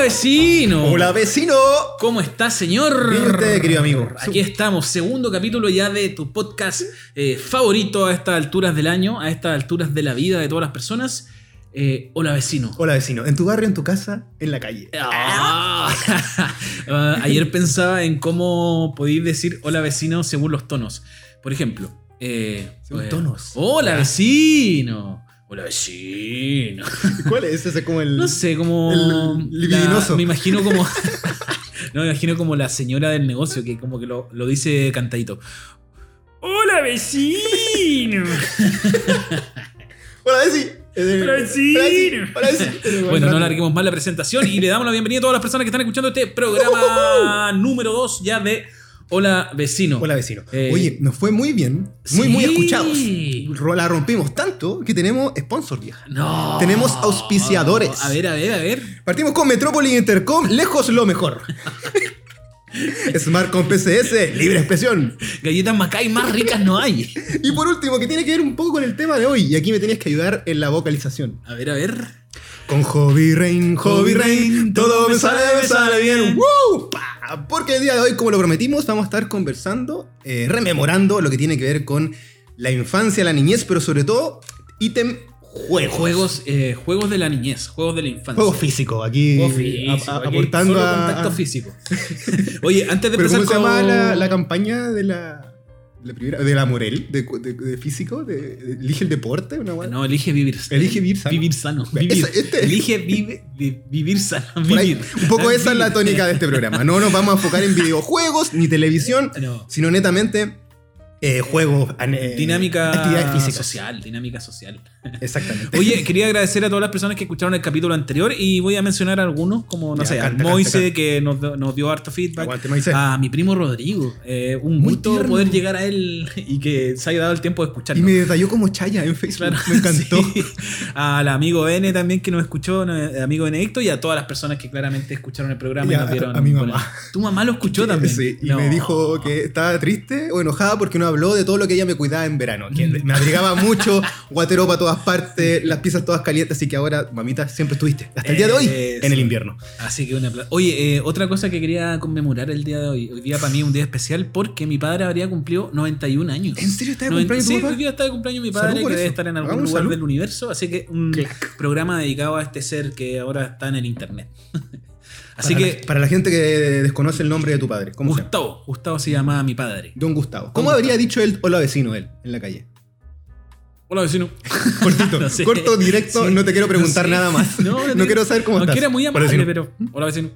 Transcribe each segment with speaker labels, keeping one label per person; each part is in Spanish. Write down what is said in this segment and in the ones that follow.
Speaker 1: Hola vecino.
Speaker 2: Hola vecino.
Speaker 1: ¿Cómo está, señor?
Speaker 2: Bien querido amigo.
Speaker 1: Aquí estamos, segundo capítulo ya de tu podcast eh, favorito a estas alturas del año, a estas alturas de la vida de todas las personas. Eh, hola vecino.
Speaker 2: Hola vecino. En tu barrio, en tu casa, en la calle.
Speaker 1: Ah. Ah, ayer pensaba en cómo podéis decir hola vecino según los tonos. Por ejemplo, eh,
Speaker 2: Según
Speaker 1: eh,
Speaker 2: tonos.
Speaker 1: Hola vecino. Hola vecino.
Speaker 2: ¿Cuál es ese? como el.
Speaker 1: No sé, como.
Speaker 2: El libidinoso.
Speaker 1: la- me imagino como. no, me imagino como la señora del negocio que como que lo, lo dice cantadito. ¡Hola, vecino!
Speaker 2: Hola vecino.
Speaker 1: Hola, vecino.
Speaker 2: Hola vecino.
Speaker 1: bueno, no alarguemos más la presentación y le damos la bienvenida a todas las personas que están escuchando este programa número 2 ya de Hola, vecino.
Speaker 2: Hola vecino.
Speaker 1: Eh,
Speaker 2: Oye, nos fue muy bien. Muy,
Speaker 1: sí.
Speaker 2: muy escuchados. La rompimos tanto que tenemos sponsor, vieja.
Speaker 1: No.
Speaker 2: Tenemos auspiciadores.
Speaker 1: A ver, a ver, a ver.
Speaker 2: Partimos con Metrópoli Intercom, lejos lo mejor. Smart con PCS, libre expresión.
Speaker 1: Galletas Macay más ricas no hay.
Speaker 2: Y por último, que tiene que ver un poco con el tema de hoy. Y aquí me tenías que ayudar en la vocalización.
Speaker 1: A ver, a ver.
Speaker 2: Con Hobby Rain, Hobby Rain, todo me sale, me sale bien. ¡Woo! Pa. Porque el día de hoy, como lo prometimos, vamos a estar conversando, eh, rememorando lo que tiene que ver con la infancia, la niñez, pero sobre todo, ítem juegos.
Speaker 1: Juegos, eh, juegos de la niñez, juegos de la infancia.
Speaker 2: Juego físico, aquí,
Speaker 1: Juego físico,
Speaker 2: a- a-
Speaker 1: aquí
Speaker 2: aportando
Speaker 1: solo
Speaker 2: a-
Speaker 1: contacto físico. Oye, antes de
Speaker 2: Pero
Speaker 1: empezar
Speaker 2: ¿cómo se
Speaker 1: con-
Speaker 2: llama la, la campaña de la, la primera, de la Morel, de, de- de físico? De, ¿Elige el deporte? Una?
Speaker 1: No, elige vivir
Speaker 2: Elige vivir sano.
Speaker 1: Vivir sano.
Speaker 2: Esa- este-
Speaker 1: Elige vive- vi- vivir sano.
Speaker 2: Ahí, un poco esa es la tónica de este programa. No nos vamos a enfocar en videojuegos ni televisión,
Speaker 1: No.
Speaker 2: sino netamente eh, juegos, eh,
Speaker 1: Dinámica
Speaker 2: actividades físicas.
Speaker 1: social, dinámica social.
Speaker 2: Exactamente.
Speaker 1: Oye, quería agradecer a todas las personas que escucharon el capítulo anterior y voy a mencionar algunos, como, no
Speaker 2: Ya,
Speaker 1: sé,
Speaker 2: canta,
Speaker 1: al Moise,
Speaker 2: canta.
Speaker 1: que nos, dio- nos dio harto feedback.
Speaker 2: Aguante.
Speaker 1: A mi primo Rodrigo. eh, un
Speaker 2: Muy
Speaker 1: gusto
Speaker 2: tierno.
Speaker 1: poder llegar a él y que se haya dado el tiempo de escucharlo.
Speaker 2: y me detalló como Chaya en Facebook.
Speaker 1: Claro,
Speaker 2: me encantó.
Speaker 1: sí. Al amigo N también que nos escuchó, eh, amigo Benedicto, y a todas las personas que claramente escucharon el programa
Speaker 2: Y
Speaker 1: y,
Speaker 2: a-
Speaker 1: nos dieron.
Speaker 2: a mi
Speaker 1: bueno,
Speaker 2: mamá.
Speaker 1: tu mamá lo escuchó también.
Speaker 2: Sí, y
Speaker 1: No.
Speaker 2: me dijo que estaba triste o enojada porque no habló de todo lo que ella me cuidaba en verano. Que me abrigaba mucho, guatero para todas partes, las piezas todas calientes, así que ahora, mamita, siempre estuviste. Hasta el día de hoy,
Speaker 1: Eso.
Speaker 2: en el invierno.
Speaker 1: Así que una Oye, eh, otra cosa que quería conmemorar el día de hoy. Hoy día para mí es un día especial porque mi padre habría cumplido 91 años.
Speaker 2: ¿En serio está de cumpleaños
Speaker 1: sí, hoy día está de cumpleaños mi padre, que debe estar en algún lugar
Speaker 2: salud.
Speaker 1: del universo. Así que un programa dedicado a este ser que ahora está en el internet. Así
Speaker 2: para
Speaker 1: que,
Speaker 2: La, para la gente que desconoce el nombre de tu padre, ¿cómo se llama?
Speaker 1: Gustavo, Gustavo se llamaba mi padre.
Speaker 2: Don Gustavo. ¿Cómo habría dicho él hola vecino él en la calle?
Speaker 1: Hola vecino.
Speaker 2: Cortito,
Speaker 1: No sé.
Speaker 2: corto, directo,
Speaker 1: Sí.
Speaker 2: no te quiero preguntar
Speaker 1: No sé.
Speaker 2: nada más.
Speaker 1: No,
Speaker 2: No,
Speaker 1: no
Speaker 2: quiero saber cómo estás.
Speaker 1: era muy amable, pero. Hola vecino.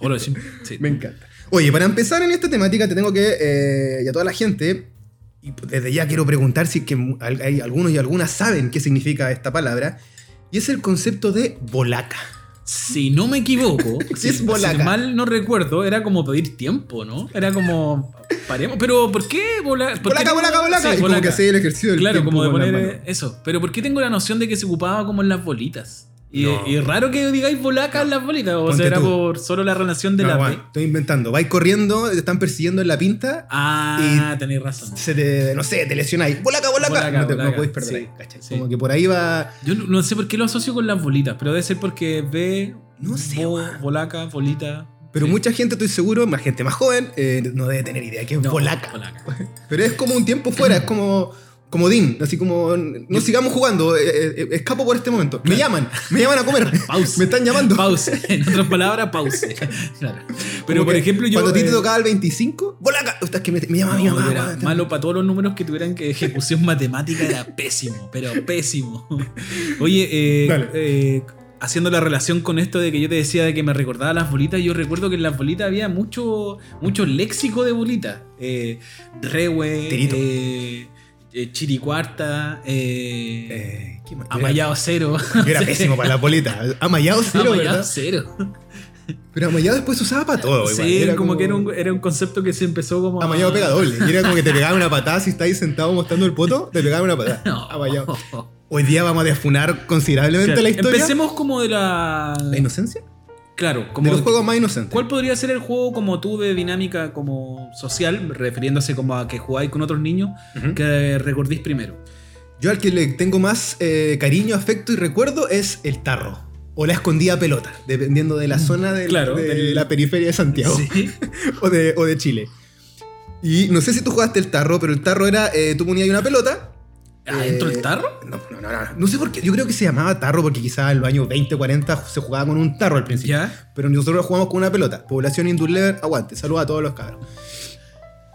Speaker 1: Hola vecino. Sí.
Speaker 2: Me encanta. Oye, para empezar en esta temática te tengo que, eh, y a toda la gente, y desde ya quiero preguntar si es que hay algunos y algunas saben qué significa esta palabra, y es el concepto de bolaca.
Speaker 1: Si no me equivoco,
Speaker 2: Sí, es
Speaker 1: si, si mal no recuerdo, era como pedir tiempo, ¿no? Era como. Paremos. Pero ¿por qué qué
Speaker 2: Bolaca, bolaca, bolaca.
Speaker 1: Sí,
Speaker 2: y como que hace el ejercicio del
Speaker 1: Claro,
Speaker 2: tiempo
Speaker 1: como de poner eso. Pero ¿por qué tengo la noción de que se ocupaba como en las bolitas? Y,
Speaker 2: No.
Speaker 1: y raro que digáis bolaca en las bolitas. O
Speaker 2: Ponte
Speaker 1: sea, era
Speaker 2: tú.
Speaker 1: por solo la relación de
Speaker 2: No,
Speaker 1: la
Speaker 2: Juan,
Speaker 1: B.
Speaker 2: estoy inventando. Vais corriendo, te están persiguiendo en la pinta,
Speaker 1: Ah, tenéis razón.
Speaker 2: se te, no sé, te lesionáis. Bolaca, bolaca.
Speaker 1: Bolaca,
Speaker 2: no, te, no podéis perder
Speaker 1: sí,
Speaker 2: ahí, ¿cachai?
Speaker 1: sí.
Speaker 2: Como que por ahí va.
Speaker 1: Yo no, no sé por qué lo asocio con las bolitas, pero debe ser porque B,
Speaker 2: No sé,
Speaker 1: bo,
Speaker 2: weón.
Speaker 1: bolaca, bolita.
Speaker 2: Pero
Speaker 1: Sí.
Speaker 2: mucha gente, estoy seguro, más gente más joven, eh, no debe tener idea que es
Speaker 1: No,
Speaker 2: bolaca.
Speaker 1: bolaca.
Speaker 2: Pero es como un tiempo fuera, es como. Como Dean, así como no sigamos jugando, eh, eh, escapo por este momento. Me llaman, me llaman a comer.
Speaker 1: Pause.
Speaker 2: Me están llamando.
Speaker 1: Pause. En otras palabras, pause. Claro. Pero
Speaker 2: Como
Speaker 1: por ejemplo, yo.
Speaker 2: Cuando a ti te
Speaker 1: eh,
Speaker 2: tocaba el 25, ¡Bolaca! Ostras, es que me, me llama mi
Speaker 1: no,
Speaker 2: mamá.
Speaker 1: era
Speaker 2: weón.
Speaker 1: malo para todos los números que tuvieran que ejecución matemática era pésimo, pero pésimo. Oye, eh, eh, haciendo la relación con esto de que yo te decía de que me recordaba las bolitas, yo recuerdo que en las bolitas había mucho, mucho léxico de bolitas. Eh, rewe,
Speaker 2: Tirito.
Speaker 1: Eh, chiricuarta, eh,
Speaker 2: Eh,
Speaker 1: amayado cero.
Speaker 2: era- era pésimo para la bolita. Amayado cero,
Speaker 1: amayado
Speaker 2: ¿verdad?
Speaker 1: cero.
Speaker 2: Pero amayado después se usaba para todo.
Speaker 1: Sí,
Speaker 2: igual.
Speaker 1: como, que era un, era un concepto que se empezó como.
Speaker 2: Amayado pega doble. Y era como que te pegaban una patada si estáis sentado mostrando el poto, te pegaban una patada.
Speaker 1: No.
Speaker 2: Amayado. Hoy día vamos a defunar considerablemente
Speaker 1: Claro,
Speaker 2: la historia.
Speaker 1: Empecemos como de la.
Speaker 2: ¿La inocencia?
Speaker 1: Claro, como.
Speaker 2: de los juegos más inocentes.
Speaker 1: ¿Cuál podría ser el juego como tú de dinámica como social, refiriéndose como a que jugáis con otros niños, que recordéis primero?
Speaker 2: Yo al que le tengo más eh, cariño, afecto y recuerdo es el tarro. o la escondida pelota, dependiendo de la zona del-
Speaker 1: Claro,
Speaker 2: de
Speaker 1: del-
Speaker 2: la periferia de Santiago
Speaker 1: Sí.
Speaker 2: o, de, o de Chile. Y no sé si tú jugaste el tarro, pero el tarro era, eh, tú ponías ahí una pelota.
Speaker 1: ¿Adentro
Speaker 2: eh,
Speaker 1: del tarro?
Speaker 2: No, no, no, no, no sé por qué, yo creo que se llamaba tarro porque quizás en los años 20, 40 se jugaba con un tarro al principio.
Speaker 1: Ya.
Speaker 2: Pero nosotros jugamos con una pelota. Población Indurlever, aguante. Saludos a todos los cabros.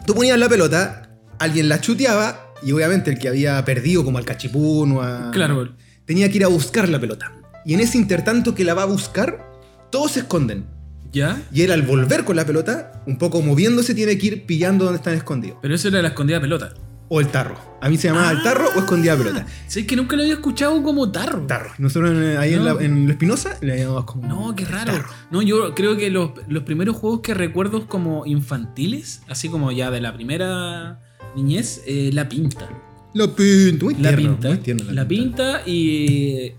Speaker 2: Tú ponías la pelota, alguien la chuteaba y obviamente el que había perdido, como al cachipún o a.
Speaker 1: Claro.
Speaker 2: Tenía que ir a buscar la pelota. Y en ese intertanto que la va a buscar, todos se esconden.
Speaker 1: ¿Ya?
Speaker 2: Y él al volver con la pelota, un poco moviéndose, tiene que ir pillando donde están escondidos.
Speaker 1: Pero eso era la escondida pelota.
Speaker 2: O el tarro. A mí se llamaba el tarro o escondida pelota.
Speaker 1: Sí, que nunca lo había escuchado como tarro.
Speaker 2: Tarro. Nosotros en- ahí en, la, en la Espinosa le llamamos como.
Speaker 1: No, qué raro.
Speaker 2: tarro.
Speaker 1: No, yo creo que los, los primeros juegos que recuerdo como infantiles, así como ya de la primera niñez, eh, la pinta.
Speaker 2: La pinta. Muy
Speaker 1: La
Speaker 2: tierno,
Speaker 1: pinta.
Speaker 2: muy tierno
Speaker 1: la pinta y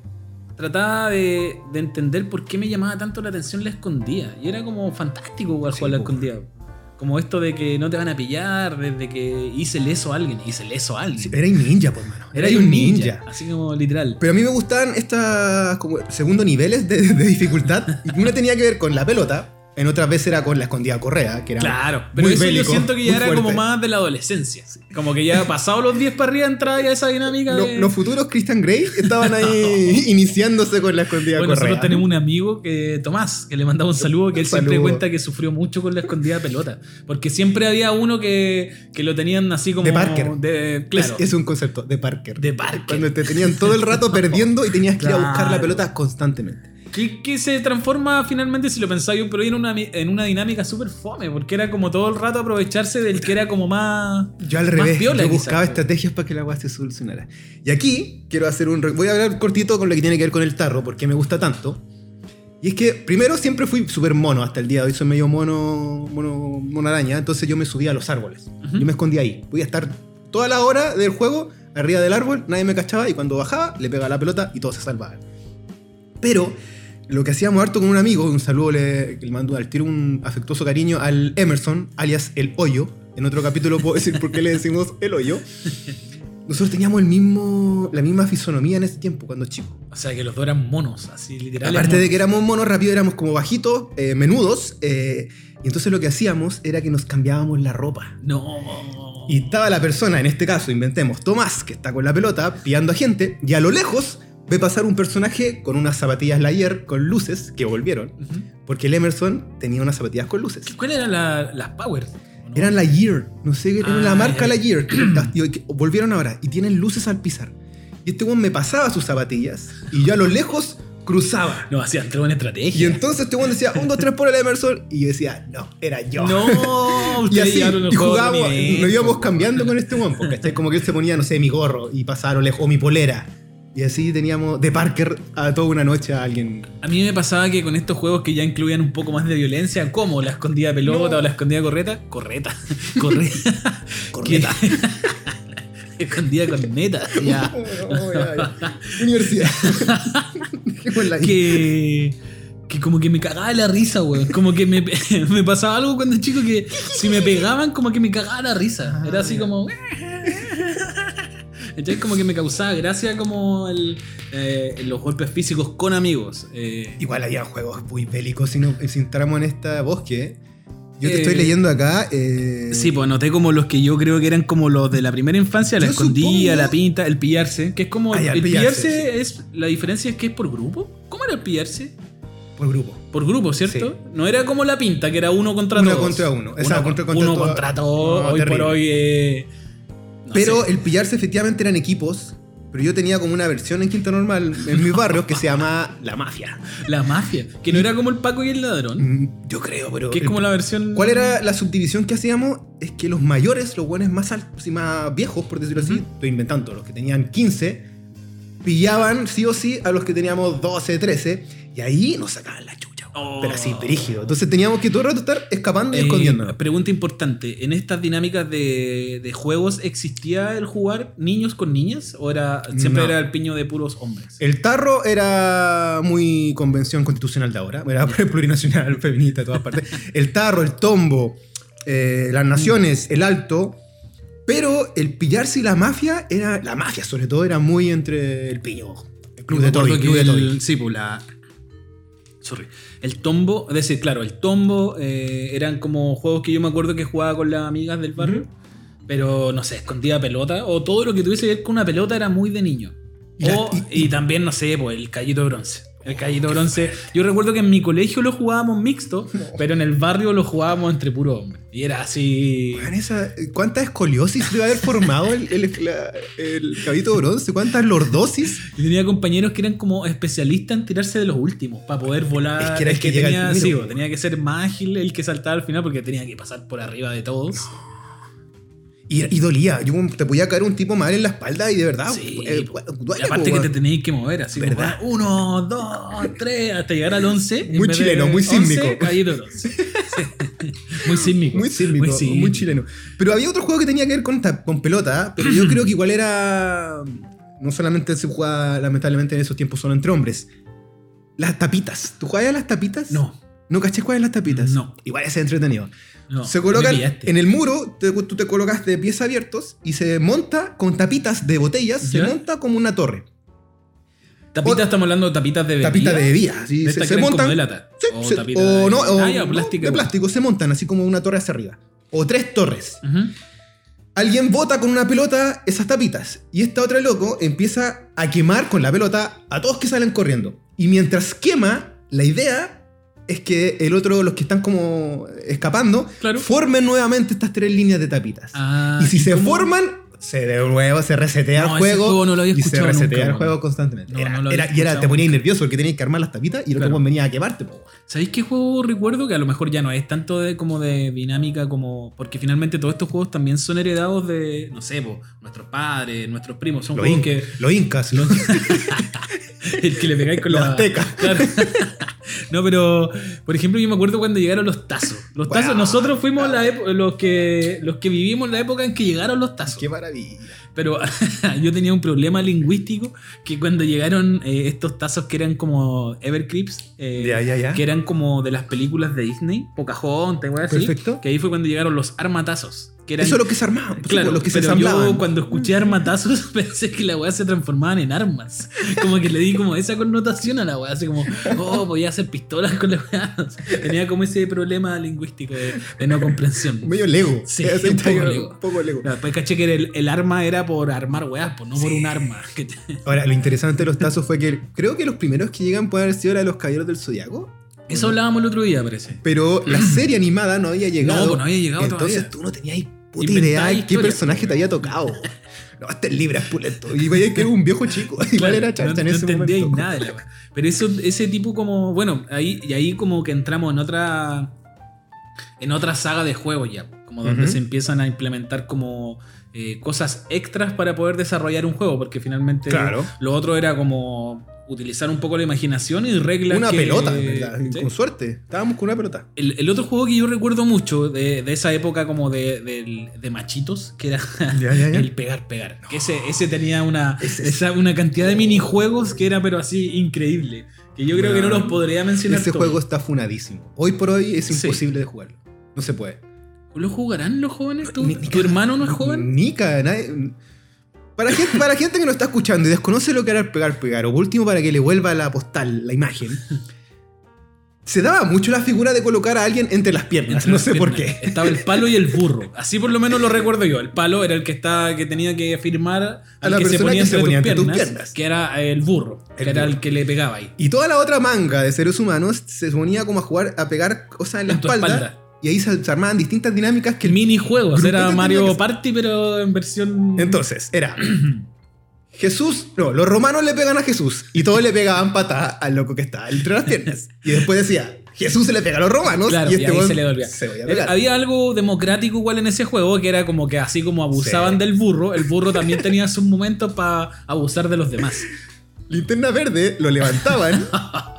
Speaker 1: trataba de, de entender por qué me llamaba tanto la atención la escondida. Y era como fantástico jugar
Speaker 2: Sí,
Speaker 1: jugar la escondida. Como esto de que no te van a pillar, desde que hice leso a alguien, hice leso a alguien.
Speaker 2: Sí, Era un ninja, por mano. Era, un ninja.
Speaker 1: Así como literal.
Speaker 2: Pero a mí me gustaban estas como segundo niveles de, de dificultad. Y una tenía que ver con la pelota. En otras veces era con la escondida correa, que era
Speaker 1: Claro, pero
Speaker 2: muy
Speaker 1: eso
Speaker 2: bélico,
Speaker 1: yo siento que ya era como más de la adolescencia. Como que ya pasado los 10 para arriba entraba ya esa dinámica
Speaker 2: Lo-
Speaker 1: de...
Speaker 2: Los futuros Christian Grey estaban ahí iniciándose con la escondida
Speaker 1: Bueno,
Speaker 2: correa.
Speaker 1: nosotros tenemos un amigo que, Tomás, que le mandamos un saludo, que él siempre cuenta que sufrió mucho con la escondida pelota. Porque siempre había uno que, que lo tenían así como.
Speaker 2: De Parker.
Speaker 1: de- claro.
Speaker 2: es, es un concepto de Parker.
Speaker 1: De Parker.
Speaker 2: Cuando te tenían todo el rato perdiendo y tenías que ir a buscar la pelota constantemente.
Speaker 1: Que, que se transforma finalmente, si lo pensáis, pero en una, en una dinámica súper fome, porque era como todo el rato aprovecharse del que era como más.
Speaker 2: Yo al revés,
Speaker 1: piola,
Speaker 2: yo
Speaker 1: quizás.
Speaker 2: buscaba estrategias para que la agua se solucionara. Y aquí quiero hacer un... Voy a hablar cortito con lo que tiene que ver con el tarro, porque me gusta tanto. Y es que primero siempre fui súper mono, hasta el día de hoy soy medio mono, mono, mono araña, entonces yo me subía a los árboles.
Speaker 1: Ujú.
Speaker 2: Yo me escondía ahí. Voy a estar toda la hora del juego arriba del árbol, nadie me cachaba y cuando bajaba le pegaba la pelota y todos se salvaban. Pero lo que hacíamos harto con un amigo, un saludo le, le mando al tiro un afectuoso cariño al Emerson, alias El Hoyo. En otro capítulo puedo decir por qué le decimos El Hoyo. Nosotros teníamos el mismo, la misma fisonomía en ese tiempo, cuando chicos.
Speaker 1: O sea, que los dos eran monos, así literal.
Speaker 2: Aparte de que éramos monos rápido, éramos como bajitos, eh, menudos. eh, y entonces lo que hacíamos era que nos cambiábamos la ropa.
Speaker 1: No.
Speaker 2: Y estaba la persona, en este caso, inventemos, Tomás, que está con la pelota, pillando a gente, y a lo lejos ve pasar un personaje con unas zapatillas Layer con luces que volvieron,
Speaker 1: Ujú.
Speaker 2: porque el Emerson tenía unas zapatillas con luces.
Speaker 1: ¿Cuáles eran la- las Powers? ¿O no?
Speaker 2: Eran la Year, no sé, era
Speaker 1: Ah,
Speaker 2: la marca la Year, que, y que volvieron ahora y tienen luces al pisar. Y este weón me pasaba sus zapatillas y yo a lo lejos cruzaba.
Speaker 1: No, hacían tres buena
Speaker 2: Y
Speaker 1: estrategia.
Speaker 2: entonces este weón decía, un, dos, tres por el Emerson, y yo decía, no, era yo.
Speaker 1: No,
Speaker 2: Y así, y jugábamos, nos íbamos cambiando con este weón, porque como que él se ponía, no sé, mi gorro y pasaba a lo lejos, o mi polera. Y así teníamos de Parker a toda una noche a alguien.
Speaker 1: A mí me pasaba que con estos juegos que ya incluían un poco más de violencia, como la escondida pelota
Speaker 2: No.
Speaker 1: o la escondida correta, correta, correta,
Speaker 2: Corneta.
Speaker 1: que- escondida con neta, ya.
Speaker 2: Oh, ya, ya. Universidad.
Speaker 1: Que que como que me cagaba la risa, weón. Como que me, me pasaba algo cuando chico que si me pegaban, como que me cagaba la risa. Era así como. Entonces, como que me causaba gracia como el, eh, los golpes físicos con amigos. Eh,
Speaker 2: Igual había juegos muy bélicos si, no, si entramos en este bosque. Yo te
Speaker 1: Eh,
Speaker 2: estoy leyendo acá. eh,
Speaker 1: Sí, pues anoté como los que yo creo que eran como los de la primera infancia, la escondida,
Speaker 2: supongo-
Speaker 1: la pinta, el pillarse, que es como
Speaker 2: Ah, ya, el
Speaker 1: el
Speaker 2: pillarse,
Speaker 1: pillarse es la diferencia es que es por grupo. ¿Cómo era el pillarse?
Speaker 2: Por grupo.
Speaker 1: Por grupo, ¿cierto? No era como la pinta, que era uno contra
Speaker 2: Uno
Speaker 1: todos.
Speaker 2: contra uno.
Speaker 1: Uno,
Speaker 2: Exacto, contra- contra
Speaker 1: uno contra todos.
Speaker 2: No,
Speaker 1: hoy
Speaker 2: terrible.
Speaker 1: por hoy. eh,
Speaker 2: pero el pillarse efectivamente eran equipos. Pero yo tenía como una versión en Quinta Normal, en mis barrios, que se llama La Mafia.
Speaker 1: La mafia, que no era como el Paco y el ladrón,
Speaker 2: Mm, Yo creo, pero.
Speaker 1: que es como la versión.
Speaker 2: ¿Cuál era la subdivisión que hacíamos? Es que los mayores, los buenos más altos y más viejos, por decirlo así, estoy inventando, los que tenían 15, pillaban sí o sí a los que teníamos 12, 13, y ahí nos sacaban la.
Speaker 1: Oh.
Speaker 2: Pero así, brígido. Entonces teníamos que todo el rato estar escapando y
Speaker 1: Eh,
Speaker 2: escondiéndonos.
Speaker 1: pregunta importante: ¿en estas dinámicas de, de juegos existía el jugar niños con niñas? ¿O era siempre
Speaker 2: No.
Speaker 1: era el piño de puros hombres?
Speaker 2: El tarro era muy convención constitucional de ahora, era plurinacional, feminista, de todas partes. El tarro, el tombo, eh, las naciones, el alto. Pero el pillarse y la mafia, era la mafia sobre todo, era muy entre el piño. El club
Speaker 1: Yo
Speaker 2: de Toby,
Speaker 1: que
Speaker 2: club de
Speaker 1: el-
Speaker 2: Toby.
Speaker 1: Sí, pues la, Sorry. El tombo, es decir, claro, el tombo eh, eran como juegos que yo me acuerdo que jugaba con las amigas del barrio. Pero no sé, escondía pelota. O todo lo que tuviese que ver con una pelota era muy de niño.
Speaker 2: Y la-
Speaker 1: O-
Speaker 2: y-
Speaker 1: y, también, no sé, pues el callito de bronce. El callito de bronce. Yo recuerdo que en mi colegio lo jugábamos mixto, pero en el barrio lo jugábamos entre puro hombre. Y era así.
Speaker 2: Weón, esa- ¿Cuánta escoliosis debe haber formado el, el, la- el caballito de bronce? ¿Cuántas lordosis?
Speaker 1: Yo tenía compañeros que eran como especialistas en tirarse de los últimos para poder volar.
Speaker 2: Es que era el que llega
Speaker 1: tenía,
Speaker 2: al primero,
Speaker 1: sí,
Speaker 2: po.
Speaker 1: tenía que ser más ágil el que saltaba al final porque tenía que pasar por arriba de todos.
Speaker 2: Y, y dolía. Yo te podía caer un tipo mal en la espalda y de verdad.
Speaker 1: Sí,
Speaker 2: eh,
Speaker 1: po.
Speaker 2: duele,
Speaker 1: y aparte
Speaker 2: po,
Speaker 1: que te tenías que mover así. como,
Speaker 2: ¿Verdad?
Speaker 1: uno, dos, tres, hasta llegar al 11. en
Speaker 2: Muy chileno, muy
Speaker 1: 11,
Speaker 2: sísmico.
Speaker 1: Sí. muy sísmico.
Speaker 2: Muy sísmico, muy,
Speaker 1: sísmico.
Speaker 2: chileno. Pero había otro juego que tenía que ver con, con pelota, pero yo creo que igual era. No solamente se jugaba, lamentablemente, en esos tiempos solo entre hombres. Las tapitas. ¿Tú jugabas a las tapitas?
Speaker 1: No,
Speaker 2: ¿No caché cuáles las tapitas?
Speaker 1: No.
Speaker 2: Igual es entretenido.
Speaker 1: No.
Speaker 2: se colocan en el muro, te- tú te colocas de pies abiertos y se monta con tapitas de botellas, se monta como una torre.
Speaker 1: Tapitas, estamos hablando de tapitas de bebida.
Speaker 2: Tapitas de bebida. ¿sí?
Speaker 1: De
Speaker 2: Se, se montan.
Speaker 1: de lata.
Speaker 2: Sí,
Speaker 1: o
Speaker 2: se- no, o
Speaker 1: Ah,
Speaker 2: no, de plástico, se montan así como una torre hacia arriba. O tres torres. Alguien bota con una pelota esas tapitas. Y esta otra loco empieza a quemar con la pelota a todos que salen corriendo. Y mientras quema, la idea es que el otro, los que están como escapando,
Speaker 1: Claro.
Speaker 2: formen nuevamente estas tres líneas de tapitas.
Speaker 1: Ah,
Speaker 2: y si se
Speaker 1: cómo?
Speaker 2: forman, se de nuevo, se resetea
Speaker 1: No,
Speaker 2: el juego.
Speaker 1: juego no lo había
Speaker 2: y se resetea
Speaker 1: nunca,
Speaker 2: el juego constantemente.
Speaker 1: No,
Speaker 2: Era- era- y era, te ponías nervioso porque tenías que armar las tapitas y el otro
Speaker 1: Claro.
Speaker 2: weón venía a quemarte. po.
Speaker 1: ¿Sabéis qué juego recuerdo? Que a lo mejor ya no es tanto de como de dinámica como. Porque finalmente todos estos juegos también son heredados de, no sé, po, nuestros padres, nuestros primos. Son
Speaker 2: Los,
Speaker 1: juegos
Speaker 2: in-
Speaker 1: que.
Speaker 2: los incas.
Speaker 1: Los- el que le pegáis con
Speaker 2: Los
Speaker 1: la.
Speaker 2: aztecas.
Speaker 1: Claro. No, pero. Por ejemplo, yo me acuerdo cuando llegaron los tazos. Los tazos,
Speaker 2: Wow.
Speaker 1: nosotros fuimos la los que los que vivimos la época en que llegaron los tazos.
Speaker 2: Qué maravilla.
Speaker 1: Pero yo tenía un problema lingüístico que cuando llegaron eh, estos tazos que eran como Everclips, eh,
Speaker 2: Ya, ya, ya.
Speaker 1: que eran como de las películas de Disney, Pocahontas, wey, así,
Speaker 2: Perfecto.
Speaker 1: que ahí fue cuando llegaron los armatazos. Que eran,
Speaker 2: Eso es lo que se armaba. pues,
Speaker 1: Claro,
Speaker 2: los que se
Speaker 1: pero
Speaker 2: ensamblaban.
Speaker 1: yo cuando escuché armatazos pensé que la weá se transformaban en armas. Como que le di como esa connotación a la weá, así como, oh, voy a hacer pistolas con la weá. Tenía como ese problema lingüístico de, de no comprensión.
Speaker 2: Medio Lego.
Speaker 1: Sí, un poco Lego.
Speaker 2: Un poco Lego.
Speaker 1: Después caché que el, el arma era por armar weas, pues no por un arma. Que te-
Speaker 2: Ahora, lo interesante de los tazos fue que creo que los primeros que llegan pueden haber sido la de los caballeros del zodiaco.
Speaker 1: Eso hablábamos el otro día, parece.
Speaker 2: Pero la serie animada no había llegado.
Speaker 1: No, pues no había llegado
Speaker 2: Entonces
Speaker 1: todavía.
Speaker 2: tú no tenías puta idea de qué personaje te había tocado. No, este es libre, es pulento. Y veía que era un viejo chico. Igual
Speaker 1: Claro,
Speaker 2: era
Speaker 1: no,
Speaker 2: charcha en
Speaker 1: no
Speaker 2: ese
Speaker 1: entendía
Speaker 2: momento.
Speaker 1: nada de la wea. Pero eso, ese tipo como, bueno, ahí, y ahí como que entramos en otra. En otra saga de juegos ya. Como donde se empiezan a implementar como eh, cosas extras para poder desarrollar un juego. Porque finalmente
Speaker 2: Claro.
Speaker 1: lo otro era como utilizar un poco la imaginación y reglas.
Speaker 2: Una
Speaker 1: que-
Speaker 2: pelota, con suerte. Estábamos con una pelota.
Speaker 1: El, el otro juego que yo recuerdo mucho de, de esa época como de, del- de machitos, que era
Speaker 2: Ya, ya, ya.
Speaker 1: el pegar, pegar. Que ese, ese tenía una,
Speaker 2: Ese-
Speaker 1: esa- una cantidad de minijuegos que era pero así increíble. Que yo creo que no los podría mencionar.
Speaker 2: Ese juego está funadísimo. Hoy por hoy es
Speaker 1: Sí.
Speaker 2: imposible de jugarlo. No se puede.
Speaker 1: ¿Lo jugarán los jóvenes? ¿Tu,
Speaker 2: Ni-
Speaker 1: tu hermano no es joven?
Speaker 2: Nica, nadie- Para gente, para gente que no está escuchando y desconoce lo que era el pegar, pegar, o por último para que le vuelva la postal, la imagen, se daba mucho la figura de colocar a alguien entre las piernas.
Speaker 1: Entre
Speaker 2: no
Speaker 1: las
Speaker 2: sé por
Speaker 1: piernas.
Speaker 2: qué.
Speaker 1: Estaba el palo y el burro. Así por lo menos lo recuerdo yo. El palo era el que estaba, que tenía que firmar al
Speaker 2: la
Speaker 1: que se
Speaker 2: persona
Speaker 1: ponía
Speaker 2: que se
Speaker 1: entre,
Speaker 2: ponía
Speaker 1: tus,
Speaker 2: entre tus
Speaker 1: piernas,
Speaker 2: piernas.
Speaker 1: Que era el burro.
Speaker 2: El
Speaker 1: que era
Speaker 2: burro.
Speaker 1: el que le pegaba ahí.
Speaker 2: Y toda la otra manga de seres humanos se ponía como a jugar, a pegar cosas en la
Speaker 1: En tu
Speaker 2: espalda,
Speaker 1: espalda.
Speaker 2: Y ahí se, se armaban distintas dinámicas que el
Speaker 1: Minijuegos. Era Mario Party, pero en versión.
Speaker 2: Entonces, era. Jesús, no, los romanos le pegan a Jesús y todos le pegaban patada al loco que estaba entre las piernas. Y después decía, Jesús se le pega a los romanos
Speaker 1: Claro,
Speaker 2: y
Speaker 1: y,
Speaker 2: este
Speaker 1: ahí
Speaker 2: weón
Speaker 1: se le volvía.
Speaker 2: se a pegar.
Speaker 1: había algo democrático igual en ese juego, que era como que así como abusaban
Speaker 2: Sí.
Speaker 1: del burro, el burro también tenía sus momentos para abusar de los demás.
Speaker 2: Linterna verde lo levantaban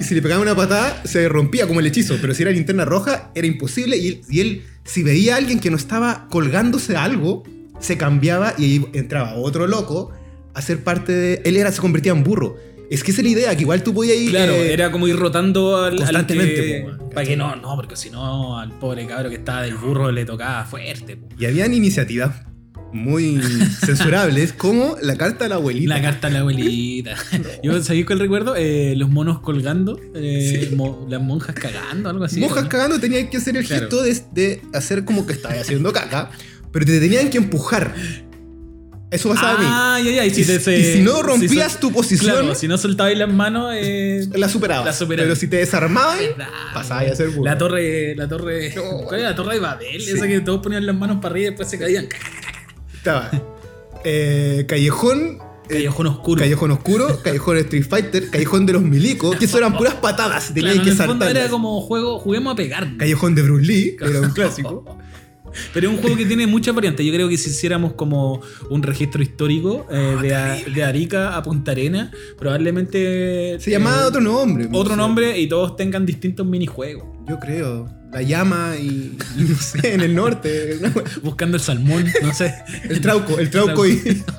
Speaker 2: y si le pegaban una patada se rompía como el hechizo. Pero si era linterna roja era imposible y él, y él, si veía a alguien que no estaba colgándose a algo, se cambiaba y ahí entraba otro loco a ser parte de... Él era, se convertía en burro. Es que esa es la idea, que igual tú podías ir...
Speaker 1: Claro,
Speaker 2: eh,
Speaker 1: era como ir rotando al, al
Speaker 2: constantemente,
Speaker 1: que-
Speaker 2: weón,
Speaker 1: para que no, no, porque si no al pobre cabro que estaba del burro le tocaba fuerte. po.
Speaker 2: Y habían iniciativas muy censurables, como la carta de la abuelita.
Speaker 1: La carta de la abuelita. Yo sabía el recuerdo, Eh, los monos colgando, eh,
Speaker 2: Sí.
Speaker 1: mo- las monjas cagando, algo así.
Speaker 2: Mojas
Speaker 1: ¿no?
Speaker 2: cagando tenías que hacer el
Speaker 1: Claro.
Speaker 2: gesto de, de hacer como que estabas haciendo caca, pero te tenían que empujar. Eso pasaba a mí.
Speaker 1: Ah, ya, ya. Y si,
Speaker 2: Y,
Speaker 1: te-
Speaker 2: y
Speaker 1: se-
Speaker 2: si no rompías tu posición,
Speaker 1: Claro, si no soltabais las manos, eh,
Speaker 2: la superabas.
Speaker 1: La superabas.
Speaker 2: Pero si te desarmabas,
Speaker 1: Bravo.
Speaker 2: pasabas a ser burro.
Speaker 1: La torre, la torre.
Speaker 2: No.
Speaker 1: ¿Cuál era la torre de Babel?
Speaker 2: Sí.
Speaker 1: Esa que todos ponían las manos para arriba y después se caían.
Speaker 2: Estaba. eh, callejón. eh,
Speaker 1: Callejón oscuro.
Speaker 2: Callejón oscuro, Callejón Street Fighter, Callejón de los Milicos, que eso eran puras patadas, tenías
Speaker 1: Claro,
Speaker 2: que saltar.
Speaker 1: era como juego, juguemos a pegar.
Speaker 2: Callejón de Bruce Lee, era un clásico.
Speaker 1: Pero es un juego que tiene muchas variantes. Yo creo que si hiciéramos como un registro histórico eh,
Speaker 2: Ah,
Speaker 1: de, a- de Arica a Punta Arena, probablemente.
Speaker 2: Se llamaba
Speaker 1: eh,
Speaker 2: otro nombre. no
Speaker 1: otro nombre y todos tengan distintos minijuegos.
Speaker 2: Yo creo. La llama y, y no sé, en el norte. ¿no?
Speaker 1: Buscando el salmón, no sé.
Speaker 2: El trauco, el trauco y.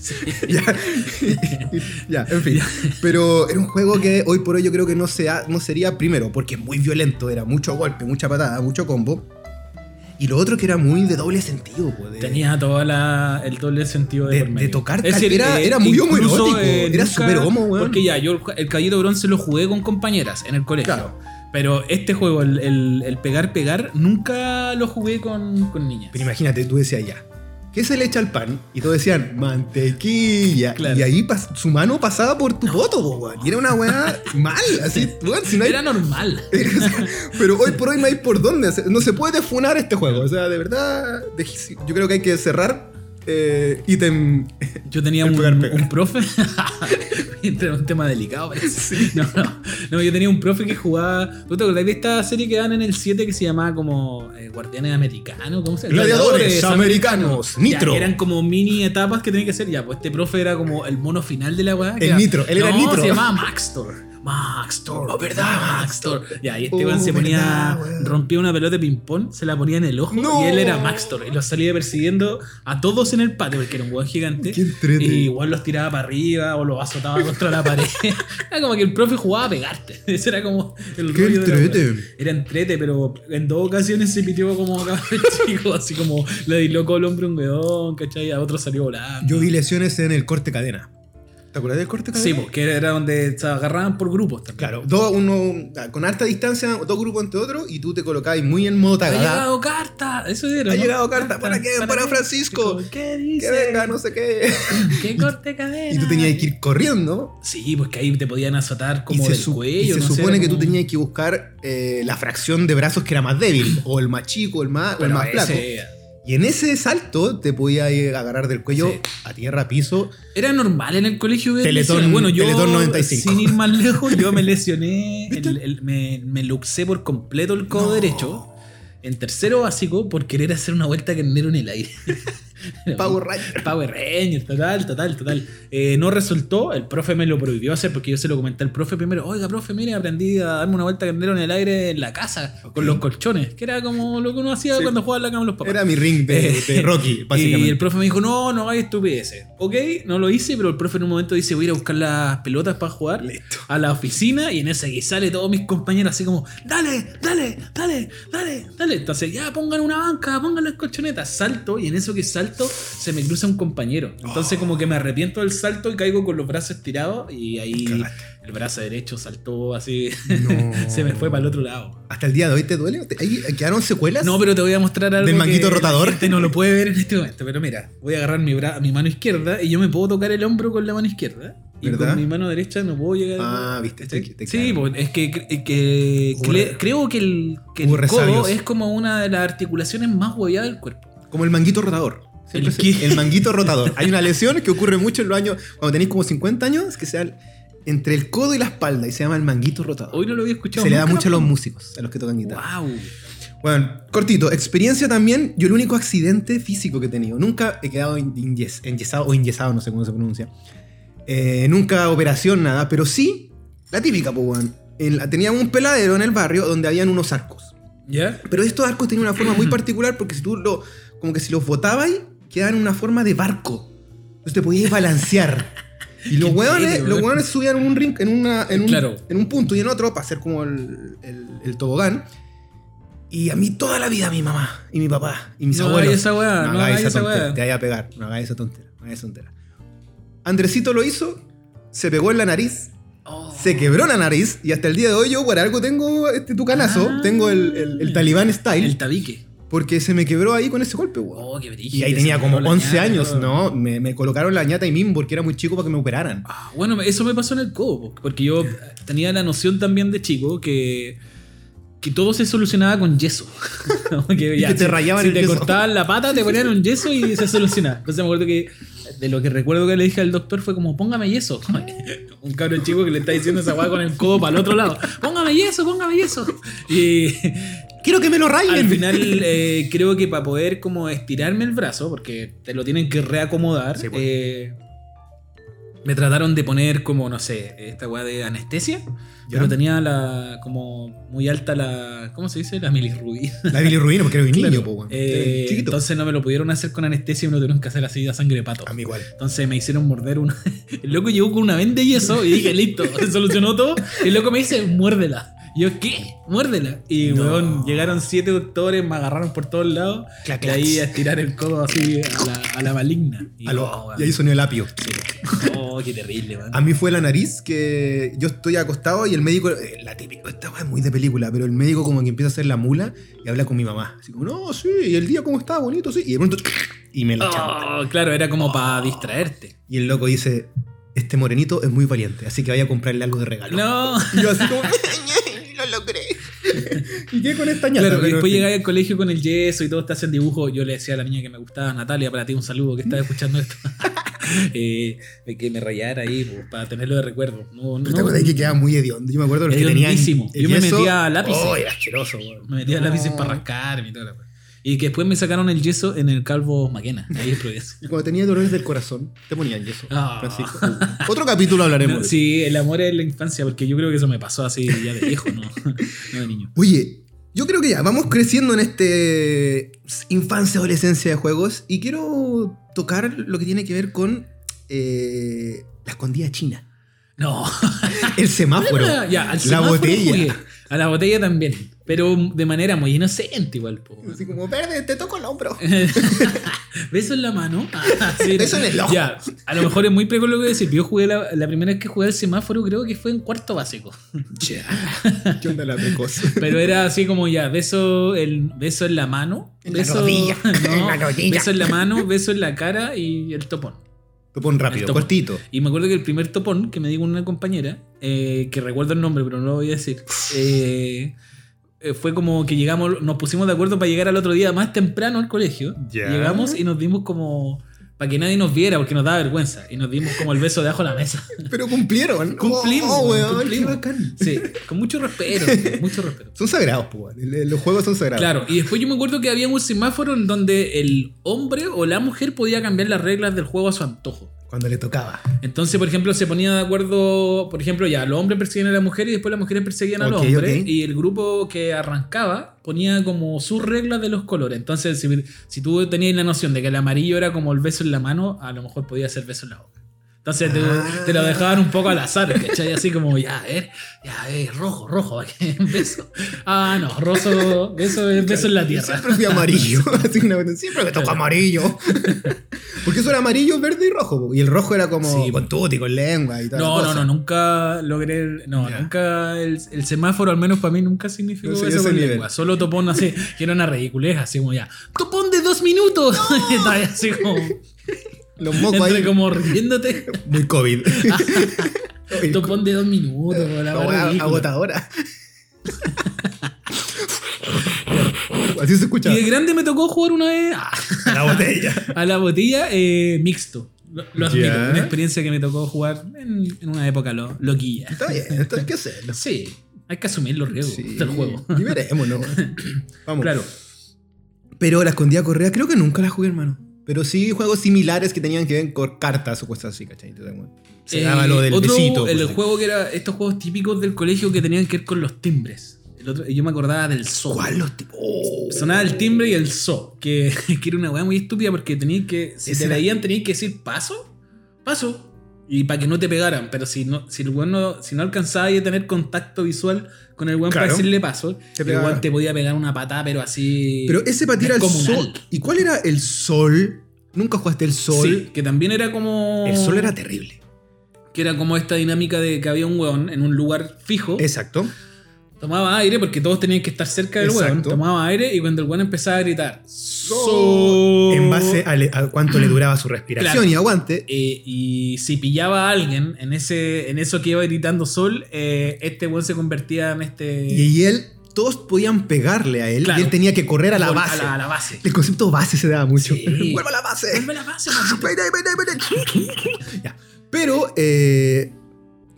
Speaker 1: Sí.
Speaker 2: ya, ya, en fin. Pero era un juego que hoy por hoy yo creo que no, sea, no sería primero, porque es muy violento, era mucho golpe, mucha patada, mucho combo. Y lo otro que era muy de doble sentido, pues, de-
Speaker 1: Tenía todo el doble sentido de,
Speaker 2: De- de tocar
Speaker 1: Es decir,
Speaker 2: era-
Speaker 1: eh,
Speaker 2: era muy homoerótico, era súper homo, weón.
Speaker 1: Porque ya, yo el, el Caballito Bronce lo jugué con compañeras en el colegio.
Speaker 2: Claro.
Speaker 1: Pero este juego, el, el- el pegar, pegar, nunca lo jugué con, con niñas.
Speaker 2: Pero imagínate, tú decías ya. ¿Qué se le echa al pan? Y todos decían, mantequilla.
Speaker 1: Claro.
Speaker 2: Y ahí su mano pasaba por tu voto, weón. Y era una weá mal, así, weón, si no hay
Speaker 1: Era normal.
Speaker 2: Pero hoy por hoy no hay por dónde. No se puede funar este juego. O sea, de verdad, yo creo que hay que cerrar eh, ítem.
Speaker 1: Yo tenía un, un profe. Era un tema delicado, parece. No, no. No, yo tenía un profe que jugaba. ¿Tú te acordás de esta serie que dan en el 7 que se llamaba como eh, Guardianes Americanos? ¿Cómo se llama?
Speaker 2: Gladiadores americanos,
Speaker 1: Ya,
Speaker 2: Nitro.
Speaker 1: eran como mini etapas que tenían que hacer. Ya, pues este profe era como el mono final de la weá.
Speaker 2: El Nitro, él era el Nitro.
Speaker 1: se llamaba Maxtor. Maxtor.
Speaker 2: Oh, ¿verdad,
Speaker 1: Maxtor. Ya, y este weón se ponía.
Speaker 2: verdad,
Speaker 1: rompía una pelota de ping-pong, se la ponía en el ojo
Speaker 2: No.
Speaker 1: y él era Maxtor. Y los salía persiguiendo a todos en el patio porque era un weón gigante. Y igual los tiraba para arriba o los azotaba contra la pared. Era como que el profe jugaba a pegarte. Ese era como el
Speaker 2: Qué
Speaker 1: rollo de la
Speaker 2: entrete.
Speaker 1: wea. Era entrete, pero en dos ocasiones se pitió como chico, así como le dislocó el hombre un weón, ¿cachai? A otro salió volando.
Speaker 2: Yo vi lesiones en el corte cadena. ¿Te acuerdas del corte cadena?
Speaker 1: Sí, porque era donde se agarraban por grupos también.
Speaker 2: Claro, dos, uno, con harta distancia, dos grupos entre otros, y tú te colocabas muy en modo
Speaker 1: Ha
Speaker 2: tagada.
Speaker 1: llegado carta, eso era.
Speaker 2: Ha
Speaker 1: ¿no?
Speaker 2: llegado carta, ¿para qué? Para Francisco.
Speaker 1: ¿Qué
Speaker 2: Que
Speaker 1: dice?
Speaker 2: venga, no sé qué.
Speaker 1: ¿Qué corte cadena?
Speaker 2: Y tú tenías que ir corriendo.
Speaker 1: Sí, pues que ahí te podían azotar como del
Speaker 2: su-
Speaker 1: cuello.
Speaker 2: y se
Speaker 1: no
Speaker 2: supone que tú
Speaker 1: como-
Speaker 2: tenías que buscar eh, la fracción de brazos que era más débil, o el más chico, el más, o el más flaco. Y en ese salto te podías ir a agarrar del cuello
Speaker 1: Sí.
Speaker 2: a tierra, a piso.
Speaker 1: Era normal en el colegio ver
Speaker 2: Teletón-.
Speaker 1: Bueno, yo,
Speaker 2: Teletón 95.
Speaker 1: sin ir más lejos, yo me lesioné, el- el- me, me luxé por completo el codo
Speaker 2: No.
Speaker 1: derecho en tercero básico por querer hacer una vuelta carnero en el aire.
Speaker 2: Power Ranger.
Speaker 1: Power Ranger, total, total, total. Eh, no resultó, el profe me lo prohibió hacer porque yo se lo comenté al profe primero. Oiga, profe, mire, aprendí a darme una vuelta carnero en el aire en la casa, con los colchones, que era como lo que uno hacía
Speaker 2: Sí.
Speaker 1: cuando jugaba en la cama los papás.
Speaker 2: Era mi ring de,
Speaker 1: Eh,
Speaker 2: de Rocky, básicamente.
Speaker 1: Y el profe me dijo, no, no hagas estupideces. Ok, no lo hice, pero el profe en un momento dice, voy a ir a buscar las pelotas para jugar
Speaker 2: Listo.
Speaker 1: a la oficina y en ese que sale todos mis compañeros así como, dale, dale, dale, dale, dale. Entonces ya pongan una banca, pongan las colchonetas. Salto y en eso que salto se me cruza un compañero. Entonces como que me arrepiento del salto y caigo con los brazos estirados y ahí el brazo derecho saltó así,
Speaker 2: No.
Speaker 1: se me fue para el otro lado.
Speaker 2: Hasta el día de hoy te duele. ¿Te- ahí ¿Quedaron secuelas?
Speaker 1: No, pero te voy a mostrar algo
Speaker 2: ¿Del manguito
Speaker 1: que
Speaker 2: rotador?
Speaker 1: La gente no lo puede ver en este momento, pero mira, voy a agarrar mi, bra- mi mano izquierda y yo me puedo tocar el hombro con la mano izquierda. Y
Speaker 2: ¿Verdad?
Speaker 1: con mi mano derecha no puedo llegar.
Speaker 2: Ah, viste, te- te
Speaker 1: Sí, pues, es que,
Speaker 2: re-
Speaker 1: creo que el, que el codo es como una de las articulaciones más huevadas del cuerpo.
Speaker 2: Como el manguito rotador.
Speaker 1: ¿El
Speaker 2: se- el manguito rotador. Hay una lesión que ocurre mucho en los años, cuando tenéis como 50 años, que sea el- entre el codo y la espalda y se llama el manguito rotador.
Speaker 1: Hoy no lo había escuchado.
Speaker 2: se le da mucho a los músicos, a los que tocan guitarra.
Speaker 1: Wow.
Speaker 2: Bueno, cortito, experiencia también. Yo el único accidente físico que he tenido. Nunca he quedado inyes- enyesado o inyesado, no sé cómo se pronuncia. Eh, nunca operación, nada. Pero sí, la típica, pues, la- Teníamos un peladero en el barrio donde habían unos arcos.
Speaker 1: ¿Ya?
Speaker 2: Pero estos arcos tenían una forma muy particular porque si tú lo. Como que si los botabas, quedaban en una forma de barco. Entonces te podías balancear. Y los hueones, los hueones subían en un ring, en, una, en, un,
Speaker 1: Claro.
Speaker 2: en un punto y en otro para hacer como el, el- el tobogán. Y a mí toda la vida mi mamá y mi papá y mis
Speaker 1: No
Speaker 2: abuelos.
Speaker 1: esa weá, no hagáis esa
Speaker 2: tontera,
Speaker 1: weá.
Speaker 2: Te vaya a pegar, no hagáis esa tontera, no hagáis esa tontera. Andresito lo hizo, se pegó en la nariz,
Speaker 1: Oh.
Speaker 2: se quebró la nariz y hasta el día de hoy yo por algo tengo este tucanazo,
Speaker 1: Ah.
Speaker 2: tengo el, el, el talibán style,
Speaker 1: El tabique.
Speaker 2: Porque se me quebró ahí con ese golpe, weón.
Speaker 1: Oh, qué
Speaker 2: Y
Speaker 1: brígido,
Speaker 2: ahí tenía como
Speaker 1: quebró la
Speaker 2: 11
Speaker 1: ñata,
Speaker 2: años. ¿no? Me, me colocaron la ñata y mim porque era muy chico para que me operaran.
Speaker 1: Ah, Bueno, eso me pasó en el codo, porque yo tenía la noción también de chico que, que todo se solucionaba con yeso. Que,
Speaker 2: Y que te rayaban
Speaker 1: si
Speaker 2: el
Speaker 1: te
Speaker 2: yeso.
Speaker 1: cortaban la pata, te ponían un yeso y se solucionaba. Entonces me acuerdo que de lo que recuerdo que le dije al doctor fue como, póngame yeso. un cabrón chico que le está diciendo esa weá con el codo para el otro lado. Póngame yeso, póngame yeso. Y
Speaker 2: Quiero que me lo rayen.
Speaker 1: al final eh, creo que para poder como estirarme el brazo, porque te lo tienen que reacomodar,
Speaker 2: Sí, pues.
Speaker 1: eh, me trataron de poner como, no sé, esta weá de anestesia,
Speaker 2: Ya.
Speaker 1: pero tenía la como muy alta la, ¿cómo se dice? La milirrubina.
Speaker 2: La bilirrubina porque era un niño,
Speaker 1: Claro.
Speaker 2: po.
Speaker 1: Eh,
Speaker 2: Chiquito.
Speaker 1: entonces no me lo pudieron hacer con anestesia y me lo tuvieron que hacer así a sangre de pato.
Speaker 2: a mí igual.
Speaker 1: Entonces me hicieron morder una. El loco llegó con una venda y eso y dije, listo, se solucionó todo. Y el loco me dice, muérdela. Y yo, ¿qué? Muérdela. Y
Speaker 2: No.
Speaker 1: weón, llegaron siete doctores, me agarraron por todos lados.
Speaker 2: Clac,
Speaker 1: y ahí a estirar el codo así a la, a la maligna. Y,
Speaker 2: A lo-
Speaker 1: oh, weón.
Speaker 2: y ahí sonó el apio.
Speaker 1: Oh, qué terrible, weón.
Speaker 2: A mí fue la nariz que yo estoy acostado y el médico, eh, la típica, esta es muy de película, pero el médico como que empieza a hacer la mula y habla con mi mamá. Así como, no, sí, y el día cómo está, bonito, sí. Y de pronto, y me la.
Speaker 1: Oh, claro, era como para distraerte.
Speaker 2: Y el loco dice, este morenito es muy valiente, así que vaya a comprarle algo de regalo.
Speaker 1: No.
Speaker 2: Y yo así como, logré. ¿Y qué con esta ñata?
Speaker 1: Claro, después
Speaker 2: fin.
Speaker 1: llegáis al colegio con el yeso y todos te hacen dibujo. Yo le decía a la niña que me gustaba, Natalia, para ti un saludo que estaba escuchando esto. Eh, que me rayara ahí pues, para tenerlo de recuerdo. No,
Speaker 2: ¿Pero
Speaker 1: no,
Speaker 2: te acuerdas que quedaba muy hediondo? Yo me acuerdo los que tenían.
Speaker 1: Yo me metía lápices.
Speaker 2: Oh, era asqueroso, weón.
Speaker 1: me metía
Speaker 2: No.
Speaker 1: lápices para rascarme y toda la wea. Y que después me sacaron el yeso en el calvo Maquena, ahí en Providencia.
Speaker 2: Y Cuando tenía dolores del corazón, te ponían yeso.
Speaker 1: Ah.
Speaker 2: Francisco. Otro capítulo hablaremos.
Speaker 1: No, sí, el amor es la infancia, porque yo creo que eso me pasó así ya de viejo, no, no de niño.
Speaker 2: Oye, yo creo que ya vamos creciendo en este infancia, adolescencia de juegos y quiero tocar lo que tiene que ver con eh, la escondida china.
Speaker 1: No.
Speaker 2: El semáforo.
Speaker 1: ya, al
Speaker 2: la botella.
Speaker 1: jugué. A la botella también. Pero de manera muy inocente igual. po.
Speaker 2: Así como, verde, te toco el hombro.
Speaker 1: Beso en la mano. Ah, sí,
Speaker 2: Beso en el ojo.
Speaker 1: Ya, a lo mejor es muy precoz lo que voy a decir. Yo jugué la, la primera vez que jugué al semáforo, creo que fue en cuarto básico.
Speaker 2: ¿Qué onda la precoz?
Speaker 1: Pero era así como ya, beso, el, beso en la mano.
Speaker 2: En la
Speaker 1: beso,
Speaker 2: rodilla,
Speaker 1: no,
Speaker 2: en la rodilla.
Speaker 1: beso en la mano, beso en la cara y el topón.
Speaker 2: Topón rápido,
Speaker 1: topón.
Speaker 2: cortito.
Speaker 1: Y me acuerdo que el primer topón que me dijo una compañera, eh, que recuerdo el nombre, pero no lo voy a decir, eh, fue como que llegamos, nos pusimos de acuerdo para llegar al otro día más temprano al colegio. Llegamos y nos dimos como. Para que nadie nos viera, porque nos daba vergüenza. Y nos dimos como el beso debajo de la mesa.
Speaker 2: Pero cumplieron.
Speaker 1: Cumplimos,
Speaker 2: Oh,
Speaker 1: weón,
Speaker 2: weón,
Speaker 1: cumplimos.
Speaker 2: qué bacán.
Speaker 1: Sí, con mucho respeto, mucho respeto.
Speaker 2: Son sagrados, pues. Los juegos son sagrados.
Speaker 1: Claro, y después yo me acuerdo que había un semáforo en donde el hombre o la mujer podía cambiar las reglas del juego a su antojo.
Speaker 2: Cuando le tocaba.
Speaker 1: Entonces, por ejemplo, se ponía de acuerdo, por ejemplo, ya, los hombres perseguían a la mujer y después las mujeres perseguían a los hombres. Y el grupo que arrancaba ponía como sus reglas de los colores. Entonces, si, si tú tenías la noción de que el amarillo era como el beso en la mano, a lo mejor podía ser beso en la boca. Entonces te,
Speaker 2: Ah.
Speaker 1: te lo dejaban un poco al azar, ¿cachai? Así como, ya, ver, ya, eh, rojo, rojo, ¿qué? beso. Ah, no, roso, beso es beso en la tierra.
Speaker 2: Siempre fui amarillo. Siempre me tocó amarillo. Porque eso era amarillo, verde y rojo. Y el rojo era como
Speaker 1: Sí,
Speaker 2: con tutti, con lengua y tal.
Speaker 1: No, no, no, nunca logré. No, nunca. El, el semáforo, al menos para mí, nunca significó
Speaker 2: No sé,
Speaker 1: eso con
Speaker 2: nivel.
Speaker 1: lengua. Solo topón así, que era una ridiculez, así como ya. ¡Topón de dos minutos! Así como.
Speaker 2: Los mocos
Speaker 1: entre
Speaker 2: ahí.
Speaker 1: como riéndote.
Speaker 2: Muy COVID.
Speaker 1: Topón de dos minutos, la ridícula.
Speaker 2: agotadora. Así se escucha.
Speaker 1: Y de grande me tocó jugar una vez ah,
Speaker 2: La botella.
Speaker 1: a la botella eh, mixto. Lo, lo admito, una experiencia que me tocó jugar en, en una época lo, loquilla.
Speaker 2: Está bien, esto hay que hacerlo.
Speaker 1: Sí, hay que asumir los riesgos
Speaker 2: Sí.
Speaker 1: del juego.
Speaker 2: Y veremos, ¿no? Vamos.
Speaker 1: Claro.
Speaker 2: Pero la escondida correa creo que nunca la jugué, hermano. Pero sí juegos similares que tenían que ver con cartas o cosas así, ¿cachai? Se
Speaker 1: Eh,
Speaker 2: daba lo del
Speaker 1: otro,
Speaker 2: besito.
Speaker 1: El
Speaker 2: pues.
Speaker 1: juego que era estos juegos típicos del colegio que tenían que ver con los timbres. El otro, yo me acordaba del so.
Speaker 2: ¿Cuál los? Oh.
Speaker 1: Sonaba el timbre y el so. Que, que era una weá muy estúpida porque tenías que. Si te leían, tenías que decir paso, paso. Y para que no te pegaran, pero si no, si el weón no, si no alcanzaba a tener contacto visual con el weón para decirle paso,
Speaker 2: Te
Speaker 1: el weón te podía pegar una patada, pero así.
Speaker 2: Pero ese para ti era el sol. ¿Y cuál era el sol? Nunca jugaste el sol.
Speaker 1: Sí, que también era como.
Speaker 2: El sol era terrible.
Speaker 1: Que era como esta dinámica de que había un weón en un lugar fijo.
Speaker 2: Exacto.
Speaker 1: Tomaba aire porque todos tenían que estar cerca del weón. Tomaba aire y cuando el weón empezaba a gritar.
Speaker 2: So- En base a, le- a cuánto le duraba su respiración
Speaker 1: Claro.
Speaker 2: y aguante.
Speaker 1: Eh, y si pillaba a alguien en ese en eso que iba gritando sol, eh, este weón se convertía en este.
Speaker 2: Y él, todos podían pegarle a él
Speaker 1: Claro.
Speaker 2: y él tenía que correr a la base.
Speaker 1: A la, a la base.
Speaker 2: El concepto base se daba mucho.
Speaker 1: Sí.
Speaker 2: ¡Vuelva a la base!
Speaker 1: Vuelve a la base.
Speaker 2: Ya. Pero, eh,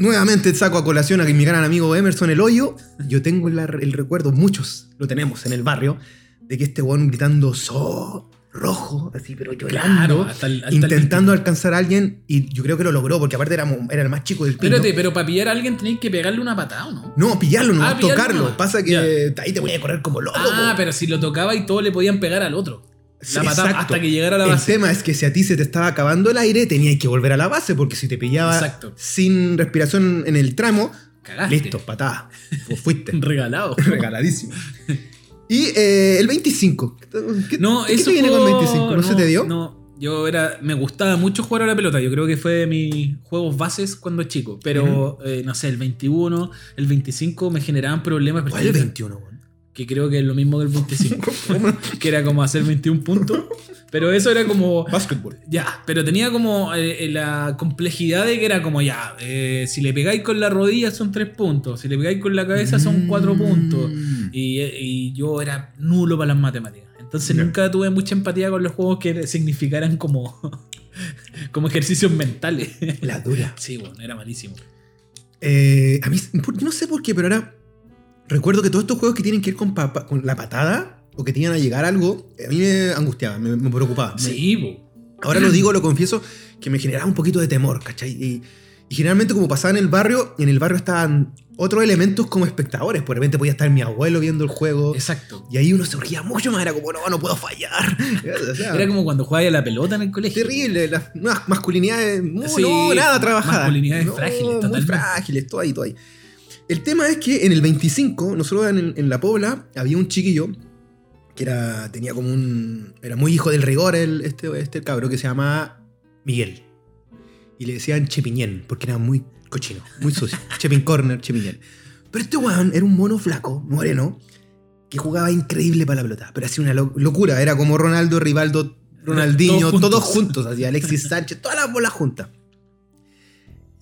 Speaker 2: nuevamente saco a colación a mi gran amigo Emerson El Hoyo. Yo tengo el recuerdo, muchos lo tenemos en el barrio, de que este weón gritando so rojo, así, pero llorando,
Speaker 1: Claro, hasta el- hasta el
Speaker 2: intentando alcanzar a alguien. Y yo creo que lo logró, porque aparte era, era el más chico del pino.
Speaker 1: Espérate, pero para pillar a alguien tenéis que pegarle una patada, ¿o no?
Speaker 2: No, pillarlo, no,
Speaker 1: Ah, pillarlo
Speaker 2: tocarlo. Pasa que ahí te voy a correr como loco.
Speaker 1: Ah,
Speaker 2: po.
Speaker 1: pero si lo tocaba y todos le podían pegar al otro. La
Speaker 2: exacto.
Speaker 1: hasta que llegara a la
Speaker 2: El
Speaker 1: base.
Speaker 2: tema es que si a ti se te estaba acabando el aire, tenías que volver a la base, porque si te pillaba
Speaker 1: Exacto.
Speaker 2: sin respiración en el tramo,
Speaker 1: Cagaste.
Speaker 2: listo, patada. Fu- Fuiste.
Speaker 1: Regalado.
Speaker 2: Regaladísimo. Y eh, el 25. ¿Qué,
Speaker 1: No,
Speaker 2: qué
Speaker 1: eso
Speaker 2: te viene con
Speaker 1: juego-
Speaker 2: 25? ¿No, se te dio?
Speaker 1: No, yo era. Me gustaba mucho jugar a la pelota. Yo creo que fue de mis juegos bases cuando chico. Pero, eh, no sé, el 21, el 25 me generaban problemas.
Speaker 2: ¿Cuál el
Speaker 1: porque-
Speaker 2: 21, weón?
Speaker 1: Que creo que es lo mismo que el 25. que era como hacer 21 puntos. Pero eso era como.
Speaker 2: Básquetbol.
Speaker 1: Ya, pero tenía como eh, la complejidad de que era como ya, eh, si le pegáis con la rodilla son 3 puntos, si le pegáis con la cabeza son 4 puntos.
Speaker 2: Mm.
Speaker 1: Y, eh, y yo era nulo para las matemáticas. Entonces nunca tuve mucha empatía con los juegos que significaran como, como ejercicios mentales.
Speaker 2: La dura.
Speaker 1: Sí, bueno, era malísimo.
Speaker 2: Eh, a mí, no sé por qué, pero ahora recuerdo que todos estos juegos que tienen que ir con, pa- pa- con la patada o que tenían a llegar a algo, a mí me angustiaba, me, me preocupaba. Me-
Speaker 1: Sí, po.
Speaker 2: Ahora lo digo, lo confieso, que me generaba un poquito de temor, ¿cachai? Y, y generalmente como pasaba en el barrio, en el barrio estaban otros elementos como espectadores. Por repente podía estar mi abuelo viendo el juego.
Speaker 1: Exacto.
Speaker 2: Y ahí uno se urgía mucho más, era como, no, no puedo fallar. O sea,
Speaker 1: Era como cuando jugabas a la pelota en el colegio.
Speaker 2: terrible, las masculinidades, muy,
Speaker 1: Sí,
Speaker 2: no, nada trabajadas.
Speaker 1: masculinidades
Speaker 2: No,
Speaker 1: frágiles,
Speaker 2: Muy
Speaker 1: totalmente.
Speaker 2: frágiles, todo ahí, todo ahí. El tema es que en el 25, nosotros en, en La Pobla, había un chiquillo que era, tenía como un... Era muy hijo del rigor, el, este, este cabro, que se llamaba Miguel. Y le decían Chepiñén, porque era muy cochino, muy sucio. Chepin Corner, Chepiñén. Pero este weón era un mono flaco, moreno, que jugaba increíble para la pelota. Pero hacía una lo- locura. Era como Ronaldo, Rivaldo, Ronaldinho,
Speaker 1: Todos juntos.
Speaker 2: Así, Alexis Sánchez, todas las bolas juntas.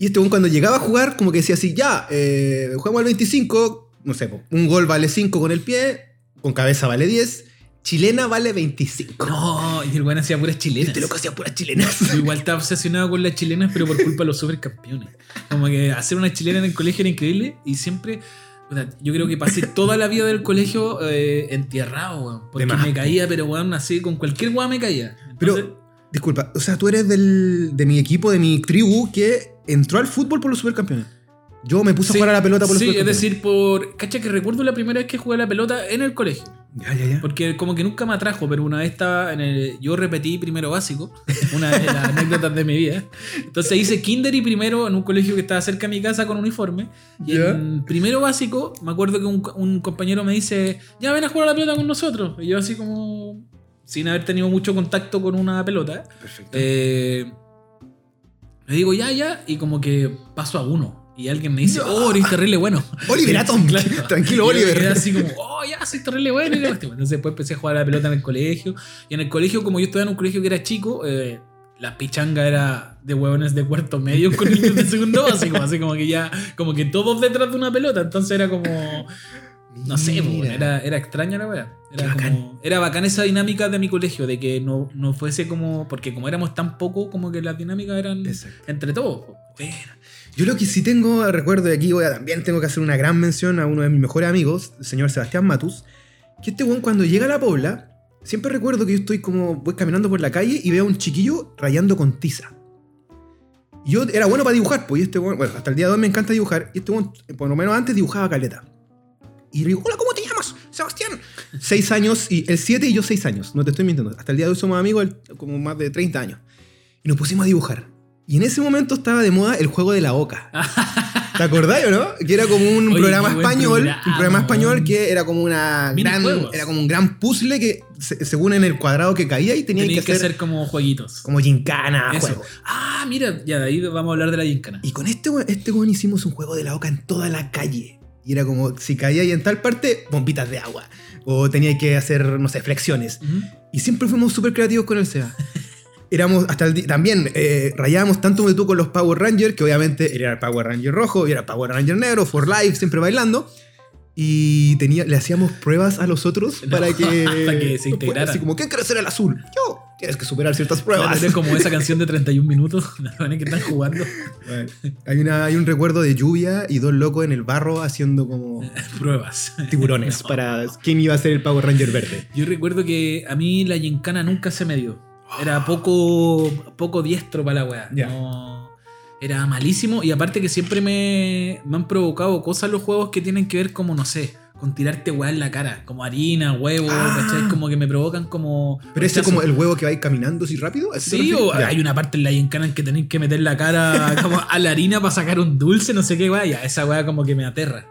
Speaker 2: Y este cuando llegaba a jugar, como que decía así, ya, eh, jugamos al 25, no sé, un gol vale 5 con el pie, con cabeza vale 10, chilena vale 25.
Speaker 1: No, y el weón hacía puras chilenas.
Speaker 2: Este loco hacía puras chilenas.
Speaker 1: Yo igual estaba obsesionado con las chilenas, pero por culpa de los supercampeones. Como que hacer una chilena en el colegio era increíble y siempre. o sea, yo creo que pasé toda la vida del colegio eh, entierrado, weón. Porque me caía, pero weón, así con cualquier weón me caía.
Speaker 2: Pero- Disculpa, o sea, tú eres del, de mi equipo, de mi tribu, que entró al fútbol por los supercampeones. Yo me puse
Speaker 1: sí,
Speaker 2: a jugar a la pelota por los
Speaker 1: Sí, es decir, por. Cacha que recuerdo la primera vez que jugué a la pelota en el colegio.
Speaker 2: Ya, ya, ya.
Speaker 1: Porque como que nunca me atrajo, pero una vez estaba en el. Yo repetí primero básico, una de las anécdotas de mi vida. Entonces hice kinder y primero en un colegio que estaba cerca de mi casa con uniforme. Y en primero básico, me acuerdo que un, un compañero me dice, ya ven a jugar a la pelota con nosotros. Y yo así como, sin haber tenido mucho contacto con una pelota,
Speaker 2: Perfecto.
Speaker 1: eh, le digo, ya, ya, y como que paso a uno. Y alguien me dice,
Speaker 2: No.
Speaker 1: oh, eres terrible bueno.
Speaker 2: Oliver Atom.
Speaker 1: Claro.
Speaker 2: Tranquilo,
Speaker 1: Y
Speaker 2: Oliver.
Speaker 1: quedé así como, oh, ya, soy terrible bueno. y. Entonces después empecé a jugar a la pelota en el colegio. Y en el colegio, como yo estaba en un colegio que era chico, eh, la pichanga era de huevones de cuarto medio con niños de segundo básico. Así como que ya, como que todos detrás de una pelota. Entonces era como, no sé,
Speaker 2: Mira.
Speaker 1: era, era extraña la weá. Era,
Speaker 2: bacán.
Speaker 1: como, era bacán esa dinámica de mi colegio, de que no, no fuese como, porque como éramos tan poco, como que las dinámicas eran
Speaker 2: Exacto.
Speaker 1: entre todos.
Speaker 2: Yo lo que sí tengo, recuerdo de aquí, voy a, también tengo que hacer una gran mención a uno de mis mejores amigos, el señor Sebastián Matus, que este weón cuando llega a la Pobla, siempre recuerdo que yo estoy como, voy caminando por la calle y veo a un chiquillo rayando con tiza. Y yo era bueno para dibujar, pues, y este weón, bueno, hasta el día de hoy me encanta dibujar, y este weón, por lo menos antes dibujaba caleta. Y le digo, hola, ¿cómo te llamas? Sebastián. Seis años, y el siete y yo seis años, no te estoy mintiendo. Hasta el día de hoy somos amigos, como más de 30 años. Y nos pusimos a dibujar. Y en ese momento estaba de moda el juego de la oca. ¿Te acordás o no? Que era como un
Speaker 1: Oye,
Speaker 2: programa
Speaker 1: buen
Speaker 2: español.
Speaker 1: programa,
Speaker 2: un programa español que era como una gran. Era como un gran puzzle que se- según en el cuadrado que caía y tenía que,
Speaker 1: Tenías que
Speaker 2: hacer
Speaker 1: hacer como jueguitos.
Speaker 2: como gincana,
Speaker 1: Eso.
Speaker 2: juego.
Speaker 1: Ah, mira, ya de ahí vamos a hablar de la gincana.
Speaker 2: Y con este este weón hicimos un juego de la oca en toda la calle. Y era como, si caía ahí en tal parte, bombitas de agua. O tenía que hacer, no sé, flexiones.
Speaker 1: Ujú.
Speaker 2: Y siempre fuimos súper creativos con el SEA. Éramos hasta el también eh, rayábamos tanto como tú con los Power Rangers, que obviamente era el Power Ranger rojo y era el Power Ranger negro, for life, siempre bailando. Y tenía, le hacíamos pruebas a los otros
Speaker 1: No,
Speaker 2: para que,
Speaker 1: para que se integraran.
Speaker 2: Así como, ¿quién quiere ser el azul? Yo. Tienes que superar ciertas
Speaker 1: Claro,
Speaker 2: pruebas.
Speaker 1: era como esa canción de 31 minutos, que están jugando
Speaker 2: Bueno, hay, una, hay un recuerdo de lluvia y dos locos en el barro haciendo como
Speaker 1: pruebas.
Speaker 2: tiburones para quién iba a ser el Power Ranger verde.
Speaker 1: Yo recuerdo que a mí la gincana nunca se me dio. Era poco, poco diestro para la weá. No, era malísimo y aparte que siempre me, me han provocado cosas los juegos que tienen que ver como, no sé, con tirarte weá en la cara. Como harina, huevo,
Speaker 2: Ah.
Speaker 1: ¿cachai? Como que me provocan como...
Speaker 2: Pero ese
Speaker 1: rechazo.
Speaker 2: como el huevo que va a ir caminando así rápido. ¿a eso te
Speaker 1: Sí, o
Speaker 2: Ya.
Speaker 1: hay una parte en la gincana en que tenéis que meter la cara como a la harina para sacar un dulce, no sé qué weá. Ya, esa weá como que me aterra.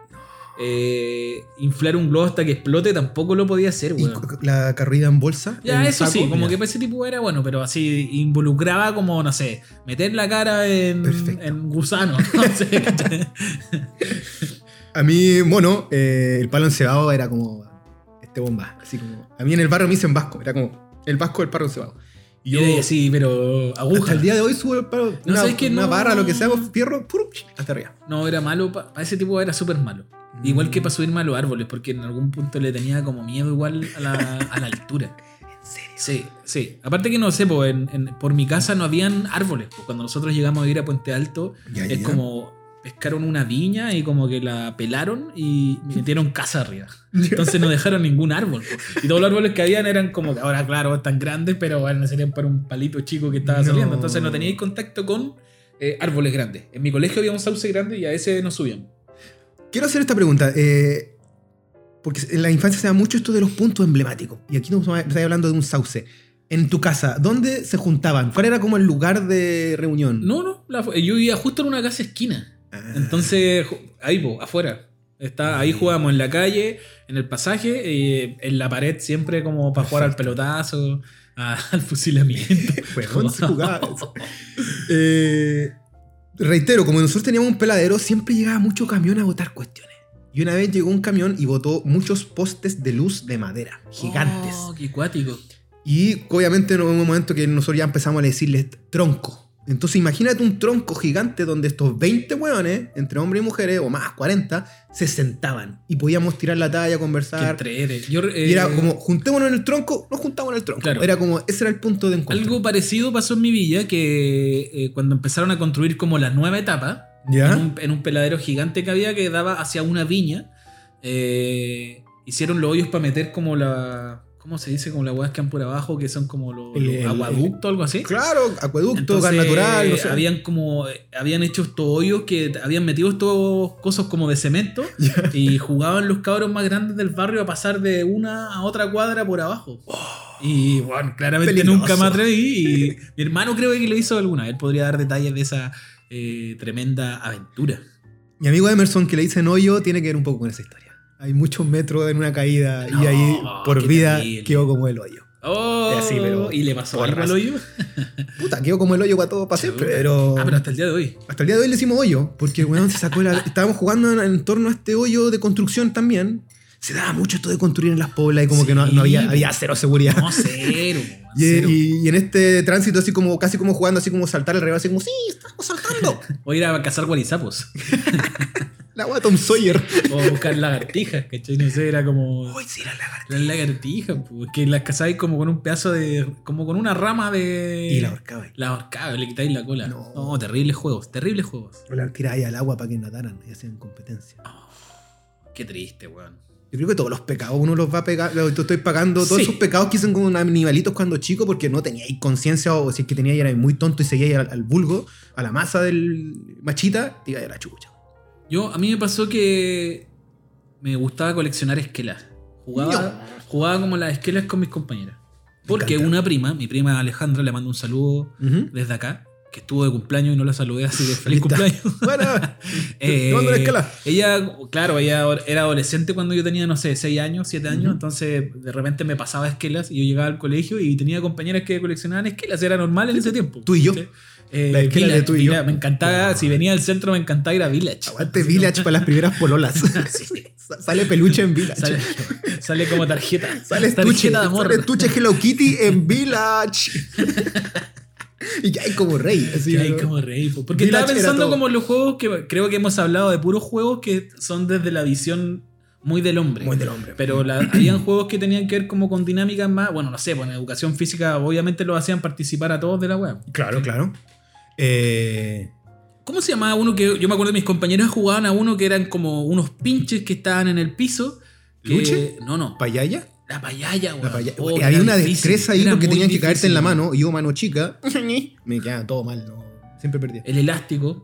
Speaker 1: Eh, inflar un globo hasta que explote tampoco lo podía hacer, weón.
Speaker 2: la carrida en bolsa.
Speaker 1: Ya,
Speaker 2: en
Speaker 1: eso
Speaker 2: saco,
Speaker 1: sí, como
Speaker 2: ya.
Speaker 1: que para ese tipo era bueno, pero así involucraba como, no sé, meter la cara en,
Speaker 2: Perfecto.
Speaker 1: en gusano. No sé.
Speaker 2: A mí, bueno, eh, el palo encebado era como este bomba. Así como. A mí en el barrio me dicen vasco. Era como el vasco del palo encebado. Y yo.
Speaker 1: Eh, sí, pero aguja.
Speaker 2: Hasta el día de hoy subo el palo.
Speaker 1: No,
Speaker 2: una,
Speaker 1: ¿sabes qué?
Speaker 2: una
Speaker 1: No.
Speaker 2: barra, lo que sea, fierro, hasta arriba.
Speaker 1: No, era malo, para ese tipo era súper malo.
Speaker 2: Mm.
Speaker 1: Igual que para subirme a los árboles, porque en algún punto le tenía como miedo igual a la, a la altura.
Speaker 2: ¿En serio?
Speaker 1: Sí, sí. Aparte que no sé, po, en- en- por mi casa no habían árboles. po. Cuando nosotros llegamos a ir a Puente Alto,
Speaker 2: ya,
Speaker 1: es
Speaker 2: ya.
Speaker 1: como pescaron una viña y como que la pelaron y metieron casa arriba. Entonces no dejaron ningún árbol. po. Y todos los árboles que habían eran como que ahora, claro, están grandes, pero bueno, serían para un palito chico que estaba
Speaker 2: No.
Speaker 1: saliendo. Entonces no teníais contacto con eh, árboles grandes. En mi colegio había un sauce grande y a ese no subían.
Speaker 2: Quiero hacer esta pregunta. eh, porque en la infancia se da mucho esto de los puntos emblemáticos. Y aquí nos estoy hablando de un sauce. En tu casa, ¿dónde se juntaban? ¿Cuál era como el lugar de reunión?
Speaker 1: No, no, la- yo vivía justo en una casa esquina.
Speaker 2: Ah.
Speaker 1: Entonces, ahí, po, afuera. Está, ahí jugábamos en la calle, en el pasaje, y en la pared siempre como para jugar al pelotazo, al fusilamiento.
Speaker 2: Se jugaba. Eh, reitero, como nosotros teníamos un peladero, siempre llegaba mucho camión a botar cuestiones. Y una vez llegó un camión y botó muchos postes de luz de madera, gigantes.
Speaker 1: Oh, qué cuático.
Speaker 2: Y obviamente en un momento que nosotros ya empezamos a decirles tronco. Entonces imagínate un tronco gigante donde estos 20 hueones, entre hombres y mujeres, o más 40, se sentaban. Y podíamos tirar la talla,
Speaker 1: Qué
Speaker 2: conversar.
Speaker 1: entrete. Yo,
Speaker 2: Y era
Speaker 1: eh,
Speaker 2: como, juntémonos en el tronco, nos juntamos en el tronco.
Speaker 1: Claro.
Speaker 2: Era como, ese era el punto de encuentro.
Speaker 1: Algo parecido pasó en mi villa, que eh, cuando empezaron a construir como la nueva etapa,
Speaker 2: ¿Ya?
Speaker 1: en un, en un peladero gigante que había que daba hacia una viña. eh, hicieron los hoyos para meter como la. ¿Cómo se dice? Como las huevas que han por abajo, que son como los, los
Speaker 2: el-
Speaker 1: aguaductos, algo así.
Speaker 2: Claro, acueducto, gas natural, no sé.
Speaker 1: habían como habían hecho estos hoyos que habían metido estos cosas como de cemento y jugaban los cabros más grandes del barrio a pasar de una a otra cuadra por abajo. y bueno, claramente
Speaker 2: peligroso.
Speaker 1: nunca me atreví y mi hermano creo que lo hizo alguna. Él podría dar detalles de esa eh, tremenda aventura.
Speaker 2: Mi amigo Emerson, que le dicen hoyo, tiene que ver un poco con esa historia. Hay muchos metros en una caída y ahí por vida
Speaker 1: terrible.
Speaker 2: quedó como el hoyo.
Speaker 1: Oh,
Speaker 2: Y así, pero
Speaker 1: ¿Y le pasó algo al hoyo?
Speaker 2: Puta, quedó como el hoyo para todo, para siempre. Pero,
Speaker 1: Ah, pero hasta el día de hoy.
Speaker 2: hasta el día de hoy le decimos hoyo, porque weón, se sacó la. Estábamos jugando en, en torno a este hoyo de construcción también. Se daba mucho esto de construir en las poblas y como que no, no había, había cero seguridad.
Speaker 1: No, cero.
Speaker 2: Y,
Speaker 1: cero.
Speaker 2: y- y en este tránsito, así como casi como jugando, así como saltar al revés, así como, sí, estamos saltando.
Speaker 1: O ir a cazar guarizapos.
Speaker 2: La wea Tom Sawyer.
Speaker 1: O buscar lagartijas, ¿cachai? No sé, era como.
Speaker 2: Uy, sí, la lagartija.
Speaker 1: Las lagartijas, pues, que las cazáis como con un pedazo de. como con una rama de.
Speaker 2: Y la ahorcaba.
Speaker 1: La ahorcaba, le quitáis la cola.
Speaker 2: No.
Speaker 1: No. terribles juegos, terribles juegos.
Speaker 2: O la tiráis al agua para que nadaran y hacían competencia.
Speaker 1: Qué triste, weón.
Speaker 2: Yo creo que todos los pecados uno los va a pegar. Yo estoy pagando todos
Speaker 1: Sí.
Speaker 2: esos pecados que hicieron como animalitos cuando chico porque no teníais conciencia o si es que teníais era muy tonto y seguíais al, al vulgo, a la masa del machita, te iba a a la chucha.
Speaker 1: Yo, a mí me pasó que me gustaba coleccionar esquelas. Jugaba, jugaba como las esquelas con mis compañeras. Porque una prima, mi prima Alejandra, le mando un saludo desde acá. que estuvo de cumpleaños y no la saludé, así que feliz cumpleaños.
Speaker 2: Bueno,
Speaker 1: Eh,
Speaker 2: escala.
Speaker 1: ella, claro, ella era adolescente cuando yo tenía, no sé, 6 años, 7 años, entonces de repente me pasaba esquelas y yo llegaba al colegio y tenía compañeras que coleccionaban esquelas, era normal en ese tiempo.
Speaker 2: Tú y yo.
Speaker 1: ¿sí? Eh,
Speaker 2: La esquela de tú y yo.
Speaker 1: Village, Me encantaba, si venía del centro me encantaba ir a Village.
Speaker 2: Aguante Village para las primeras pololas. Sa- Sale peluche en Village.
Speaker 1: Sale, sale como tarjeta.
Speaker 2: Sale estuche,
Speaker 1: tarjeta de amor.
Speaker 2: sale estuche Hello Kitty en Village. y ya hay como rey. Así,
Speaker 1: Que hay como rey. po. Porque
Speaker 2: Village
Speaker 1: estaba pensando como los juegos que creo que hemos hablado de puros juegos que son desde la visión muy del hombre.
Speaker 2: Muy del hombre.
Speaker 1: Pero la- habían juegos que tenían que ver como con dinámicas más. Bueno, no sé, pues en educación física obviamente lo hacían participar a todos de la web.
Speaker 2: Claro, claro. Eh,
Speaker 1: ¿Cómo se llamaba uno que yo me acuerdo de mis compañeros jugaban a uno que eran como unos pinches que estaban en el piso? Que,
Speaker 2: ¿Luche?
Speaker 1: No, no.
Speaker 2: ¿Payaya?
Speaker 1: La payaya, weón.
Speaker 2: La paya-
Speaker 1: Oh,
Speaker 2: había una
Speaker 1: difícil,
Speaker 2: destreza ahí
Speaker 1: era
Speaker 2: porque tenían que caerte en la mano. Y yo, mano chica, me quedaba todo mal. No, siempre perdía.
Speaker 1: El elástico.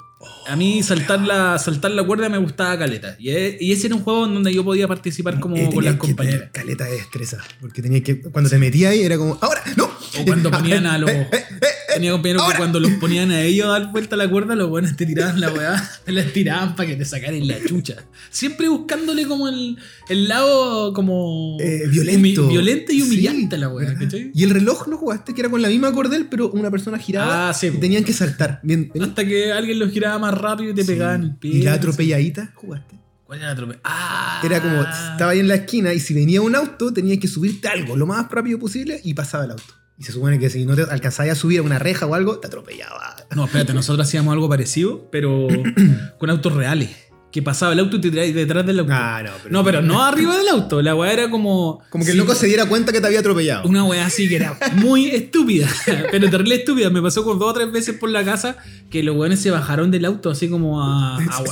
Speaker 1: A mí saltar la, saltar la cuerda me gustaba caleta. Y, e- y ese era un juego en donde yo podía participar como
Speaker 2: Eh,
Speaker 1: con las
Speaker 2: que
Speaker 1: compañeras.
Speaker 2: tener caleta de destreza. Porque tenía que. Cuando te metías ahí era como. ¡Ahora! ¡No!
Speaker 1: O cuando ponían a los.
Speaker 2: Eh, eh, eh,
Speaker 1: Tenía compañeros que cuando los ponían a ellos a dar vuelta a la cuerda, los buenos te tiraban la weá, te la tiraban para que te sacaran la chucha. Siempre buscándole como el, el lado como
Speaker 2: Eh, violento.
Speaker 1: violento y
Speaker 2: Sí,
Speaker 1: humillante a la weá.
Speaker 2: Y el reloj no jugaste, que era con la misma cordel, pero una persona giraba
Speaker 1: Ah, sí,
Speaker 2: y tenían que saltar. Bien,
Speaker 1: Hasta que alguien los giraba más rápido y te
Speaker 2: Sí.
Speaker 1: pegaba en el pie.
Speaker 2: Y la atropelladita jugaste.
Speaker 1: ¿Cuál era la atropella? Ah,
Speaker 2: Era como, estaba ahí en la esquina y si venía un auto, tenías que subirte algo lo más rápido posible y pasaba el auto. Y se supone que si no te alcanzabas a subir a una reja o algo, te atropellaba.
Speaker 1: No, espérate, nosotros hacíamos algo parecido, pero con autos reales. Que pasaba el auto y te tirabas detrás del auto.
Speaker 2: Ah, no, pero.
Speaker 1: no, pero no arriba del auto. La weá era como.
Speaker 2: Como que el
Speaker 1: Sí,
Speaker 2: loco se diera cuenta que te había atropellado.
Speaker 1: Una weá así que era muy estúpida, pero terrible estúpida. Me pasó con dos o tres veces por la casa que los weones se bajaron del auto así como a, a,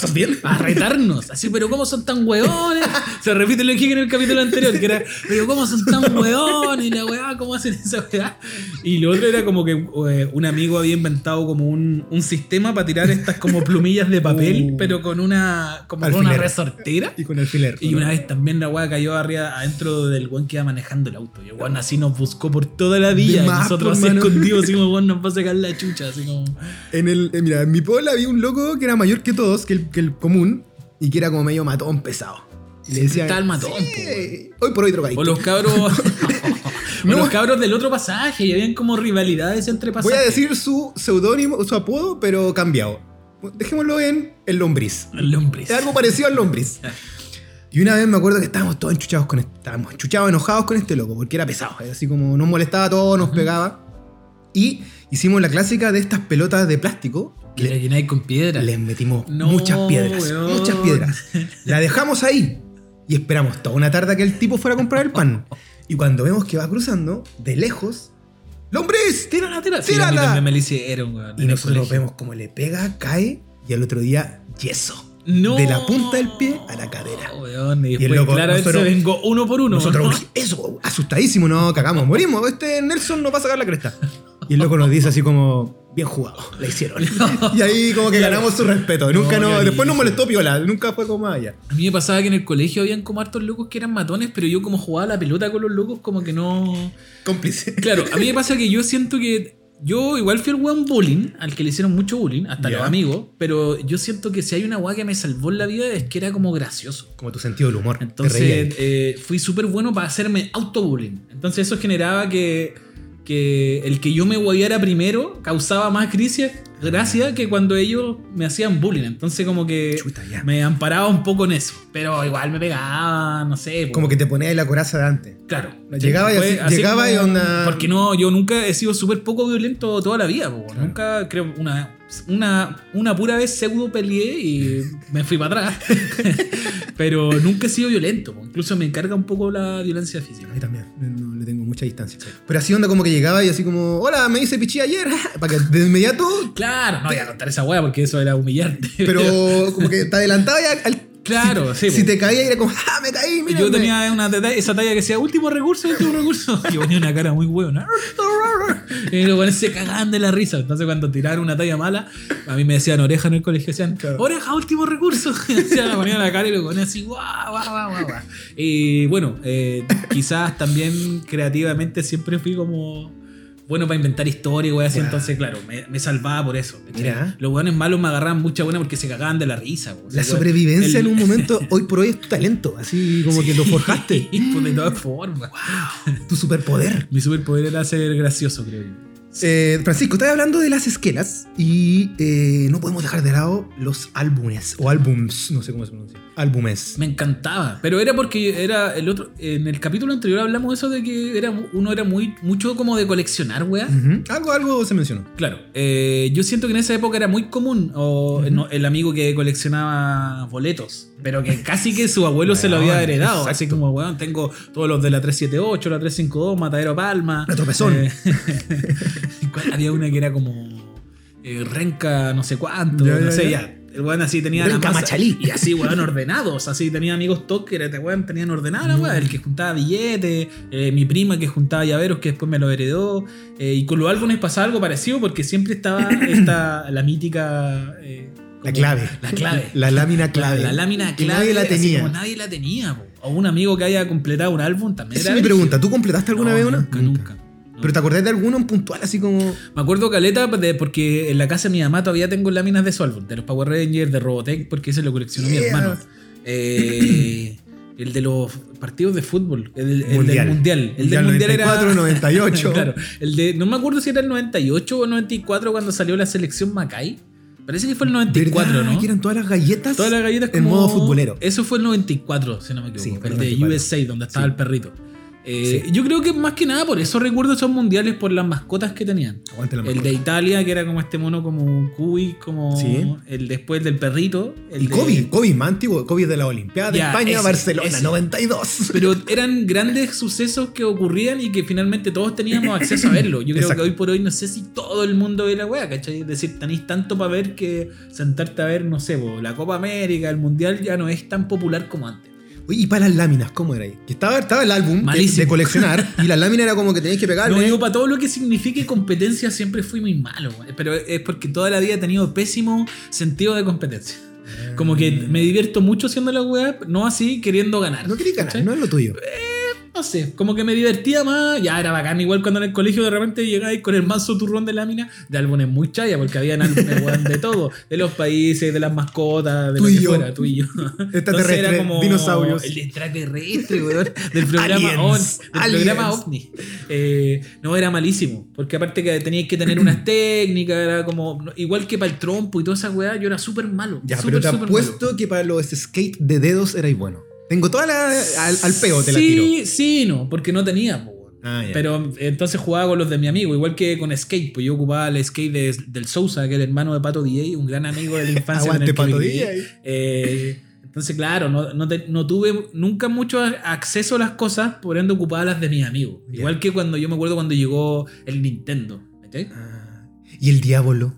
Speaker 1: a retarnos. Así, pero ¿cómo son tan weones? Se repite lo que dije en el capítulo anterior, que era, pero ¿cómo son tan weones? Y la weá, ¿cómo hacen esa weá? Y lo otro era como que eh, un amigo había inventado como un, un sistema para tirar estas como plumillas de papel,
Speaker 2: Uh.
Speaker 1: pero con una, como con una resortera.
Speaker 2: Y con alfiler.
Speaker 1: Y una vez también la weá cayó arriba adentro del weón que iba manejando el auto. Y el weón así nos buscó por toda la villa. Y nosotros
Speaker 2: pues,
Speaker 1: así escondidos, así como weón nos va a sacar la chucha. Así como.
Speaker 2: En el, eh, mira, en mi pueblo había un loco que era mayor que todos, que el, que el común, y que era como medio matón pesado. Y le decían.
Speaker 1: Está el matón,
Speaker 2: "Sí,
Speaker 1: po,
Speaker 2: hoy por hoy drogadicto.
Speaker 1: O los cabros.
Speaker 2: No.
Speaker 1: los cabros del otro pasaje. Y habían como rivalidades entre
Speaker 2: Voy
Speaker 1: pasajes.
Speaker 2: a decir su seudónimo, su apodo, pero cambiado. Dejémoslo en el lombriz.
Speaker 1: El lombriz.
Speaker 2: Es algo parecido al lombriz. Y una vez me acuerdo que estábamos todos enchuchados con este, estábamos enchuchados, enojados con este loco, porque era pesado, así como nos molestaba todo, nos pegaba. Y hicimos la clásica de estas pelotas de plástico.
Speaker 1: Que la llenáis con piedra.
Speaker 2: Les metimos
Speaker 1: No,
Speaker 2: muchas piedras,
Speaker 1: weón.
Speaker 2: muchas piedras. La dejamos ahí y esperamos toda una tarde a que el tipo fuera a comprar el pan. Y cuando vemos que va cruzando, de lejos, ¡Lombriz!
Speaker 1: Tírala, tírala. Sí,
Speaker 2: ¡Tírala!
Speaker 1: me la hicieron, weón.
Speaker 2: Y nosotros
Speaker 1: colegio.
Speaker 2: vemos como le pega, cae y al otro día yeso.
Speaker 1: No.
Speaker 2: de la punta del pie a la cadera.
Speaker 1: Weón, y
Speaker 2: Y el
Speaker 1: después
Speaker 2: loco, nosotros-
Speaker 1: se vengó uno por uno.
Speaker 2: Nosotros, eso, asustadísimo, no, cagamos, morimos. Este Nelson nos va a sacar la cresta. Y el loco nos dice así como, bien jugado, la hicieron. Y ahí como que ganamos su respeto. Nunca
Speaker 1: No,
Speaker 2: no, después nos molestó piola, nunca fue como allá.
Speaker 1: A mí me pasaba que en el colegio habían como hartos locos que eran matones, pero yo como jugaba la pelota con los locos, como que no.
Speaker 2: Cómplice.
Speaker 1: Claro, a mí me pasa que yo siento que. Yo igual fui el weón bullying, al que le hicieron mucho bullying, hasta los amigos, pero yo siento que si hay una weá que me salvó en la vida es que era como gracioso.
Speaker 2: Como tu sentido del humor.
Speaker 1: Entonces eh, fui súper bueno para hacerme auto-bullying. Entonces eso generaba que, que el que yo me guayara primero causaba más crisis, gracia que cuando ellos me hacían bullying. Entonces como que
Speaker 2: Chuta, ya.
Speaker 1: me amparaba un poco en eso. Pero igual me pegaba, no sé. po.
Speaker 2: Como que te ponía ahí la coraza de antes.
Speaker 1: Claro.
Speaker 2: Llegaba y así- llegaba y onda-
Speaker 1: Porque no, yo nunca he sido súper poco violento toda la vida. Nunca, creo, una, una, una pura vez pseudo peleé y me fui para atrás. Pero nunca he sido violento. po. Incluso me encarga un poco la violencia física.
Speaker 2: A mí también, no le tengo mucha distancia. Pero así onda como que llegaba y así como, hola, me hice pichí ayer. Para que de inmediato,
Speaker 1: Claro, no voy a contar esa weá porque eso era humillante.
Speaker 2: pero como que te adelantaba y al...
Speaker 1: Claro,
Speaker 2: si,
Speaker 1: sí,
Speaker 2: Si
Speaker 1: po.
Speaker 2: te caía era como, ¡ah, me caí!
Speaker 1: Yo
Speaker 2: mírame".
Speaker 1: tenía una esa talla que decía último recurso, último recurso. Y ponía una cara muy hueona. Y los buenos se cagaban de la risa. Entonces, cuando tiraron una talla mala, a mí me decían oreja en el colegio. Decían,
Speaker 2: Claro.
Speaker 1: oreja, último recurso. Y la ponían la cara y lo ponían así, guau, guau, guau, guau. Y bueno, eh, quizás también creativamente siempre fui como bueno para inventar historia, güey, así.
Speaker 2: Wow.
Speaker 1: Entonces, claro, me, me salvaba por eso. Los weones malos me agarraban mucha buena porque se cagaban de la risa.
Speaker 2: La
Speaker 1: weón,
Speaker 2: sobrevivencia
Speaker 1: el-
Speaker 2: en un momento, hoy por hoy, es tu talento. Así como que lo forjaste.
Speaker 1: pues, de todas formas.
Speaker 2: Tu superpoder.
Speaker 1: Mi superpoder era ser gracioso, creo yo.
Speaker 2: Eh, Francisco, estás hablando de las esquelas y eh, dejar de lado los álbumes o álbums, no sé cómo se pronuncia. Álbumes.
Speaker 1: Me encantaba, pero era porque era el otro. En el capítulo anterior hablamos de eso de que era, uno era muy mucho como de coleccionar, weá.
Speaker 2: Algo, algo se mencionó.
Speaker 1: Claro, eh, yo siento que en esa época era muy común o,
Speaker 2: Ujú.
Speaker 1: no, el amigo que coleccionaba boletos, pero que casi que su abuelo se lo había heredado.
Speaker 2: exacto.
Speaker 1: Así como, weón, tengo todos los de la 378, la 352, Matadero Palma.
Speaker 2: La Tropezón.
Speaker 1: Eh, había una que era como eh, Renca, no sé cuánto,
Speaker 2: Ya,
Speaker 1: no
Speaker 2: ya,
Speaker 1: sé,
Speaker 2: ya.
Speaker 1: ya. El weón así tenía
Speaker 2: Renca
Speaker 1: masa-
Speaker 2: Machalí.
Speaker 1: Y así, weón, ordenados. Así tenía amigos que era- weón, tenían ordenada la weón. El que juntaba billetes, eh, mi prima que juntaba llaveros que después me lo heredó. eh, y con los álbumes pasaba algo parecido porque siempre estaba esta, la mítica.
Speaker 2: La clave.
Speaker 1: La clave.
Speaker 2: La lámina clave.
Speaker 1: La, la lámina clave.
Speaker 2: nadie la tenía.
Speaker 1: como nadie la tenía. po. O un amigo que haya completado un álbum también.
Speaker 2: Esa
Speaker 1: era
Speaker 2: es mi pregunta. ¿Tú completaste alguna
Speaker 1: No,
Speaker 2: vez una?
Speaker 1: Nunca, nunca. No.
Speaker 2: ¿Pero te acordás de alguno en puntual así como...
Speaker 1: Me acuerdo caleta de- porque en la casa de mi mamá todavía tengo láminas de su álbum, de los Power Rangers, de Robotech, porque ese lo coleccionó mi hermano. Eh, el de los partidos de fútbol, el, el
Speaker 2: Mundial.
Speaker 1: del mundial. El
Speaker 2: Mundial
Speaker 1: del mundial
Speaker 2: 94,
Speaker 1: era.
Speaker 2: 98.
Speaker 1: claro. El de, no me acuerdo si era el 98 o 94 cuando salió la selección Macay. Parece que fue el 94,
Speaker 2: ¿Verdad?
Speaker 1: ¿no?
Speaker 2: Que eran todas las galletas
Speaker 1: Todas las galletas
Speaker 2: en
Speaker 1: como-
Speaker 2: modo futbolero.
Speaker 1: Eso fue el 94, si no me equivoco.
Speaker 2: Sí,
Speaker 1: el
Speaker 2: el
Speaker 1: de
Speaker 2: 94.
Speaker 1: USA, donde estaba
Speaker 2: Sí.
Speaker 1: el perrito. Eh,
Speaker 2: Sí.
Speaker 1: Yo creo que más que nada por eso recuerdo esos mundiales por las mascotas que tenían.
Speaker 2: Aguante la
Speaker 1: El
Speaker 2: mascota.
Speaker 1: de Italia, que era como este mono como Cuy, como
Speaker 2: Sí.
Speaker 1: el después del perrito. El
Speaker 2: Y
Speaker 1: de-
Speaker 2: Kobe, Kobe más antiguo, Kobe de la Olimpiada de España,
Speaker 1: ese,
Speaker 2: Barcelona,
Speaker 1: ese.
Speaker 2: 92.
Speaker 1: Pero eran grandes sucesos que ocurrían y que finalmente todos teníamos acceso a verlo. Yo creo
Speaker 2: Exacto.
Speaker 1: que hoy por hoy no sé si todo el mundo ve la wea, ¿cachai? Es decir, tenéis tanto para ver que sentarte a ver, no sé, la Copa América, el Mundial ya no es tan popular como antes.
Speaker 2: Oye, y para las láminas, ¿cómo era ahí? Que estaba, estaba el álbum de, de coleccionar y la lámina era como que tenías que pegarle.
Speaker 1: No digo, para todo lo que signifique competencia siempre fui muy malo, pero es porque toda la vida he tenido pésimo sentido de competencia. Como que me divierto mucho haciendo la web, no así queriendo ganar.
Speaker 2: No querías ganar, no es lo tuyo.
Speaker 1: No sé, como que me divertía más. Ya era bacán, igual cuando en el colegio de repente llegabais con el manso turrón de lámina de álbumes muy chaya, porque habían álbumes de todo: de los países, de las mascotas, de
Speaker 2: Tú
Speaker 1: lo que
Speaker 2: yo.
Speaker 1: fuera, tú y yo.
Speaker 2: Extraterrestre, dinosaurios.
Speaker 1: El extraterrestre, weón, del programa, OVNI, del programa OVNI. Eh, no, era malísimo, porque aparte que teníais que tener unas técnicas, era como. Igual que para el trompo y toda esa weá, yo era súper malo.
Speaker 2: Ya,
Speaker 1: súper,
Speaker 2: pero te
Speaker 1: malo.
Speaker 2: apuesto que para los skate de dedos erais bueno. Tengo toda la. al, al peo te la tiro.
Speaker 1: Sí, sí, no, porque no tenía.
Speaker 2: Ah.
Speaker 1: Pero entonces jugaba con los de mi amigo, igual que con skate, pues yo ocupaba el skate de- del Sousa, que era el hermano de Pato DJ, un gran amigo de la infancia.
Speaker 2: Aguante
Speaker 1: el
Speaker 2: Pato
Speaker 1: viví.
Speaker 2: DJ.
Speaker 1: Eh, entonces, claro, no, no te- no tuve nunca mucho acceso a las cosas, por ende ocupaba las de mis amigos. Igual que cuando yo me acuerdo cuando llegó el Nintendo. ¿cachai?
Speaker 2: Ah, Y el diablo.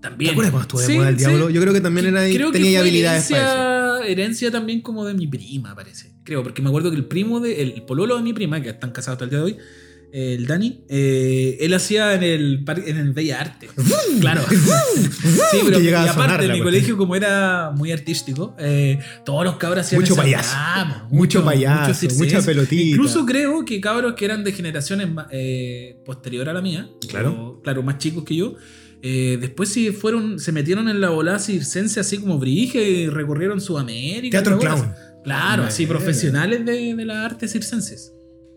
Speaker 1: También.
Speaker 2: ¿Te acuerdas cuando estuvo de
Speaker 1: Sí,
Speaker 2: moda el
Speaker 1: sí.
Speaker 2: diablo? Yo creo que también era,
Speaker 1: Creo
Speaker 2: tenía habilidades para eso.
Speaker 1: Herencia, herencia también como de mi prima, parece. Creo, porque me acuerdo que el primo de. El pololo de mi prima, que están casados hasta el día de hoy, el Dani, eh, él hacía en el, en el Bella Arte. claro. sí, pero y aparte, en mi colegio, como era muy artístico, eh, todos los cabros hacían
Speaker 2: Mucho payaso.
Speaker 1: Ah,
Speaker 2: Mucho payaso,
Speaker 1: circense.
Speaker 2: mucha pelotita.
Speaker 1: Incluso creo que cabros que eran de generaciones eh, posterior a la mía,
Speaker 2: Claro.
Speaker 1: o, claro, más chicos que yo, eh, después sí fueron, se metieron en la volada circense así como brige y recorrieron Sudamérica.
Speaker 2: Teatro clown.
Speaker 1: Claro, así profesionales de, de las artes circenses.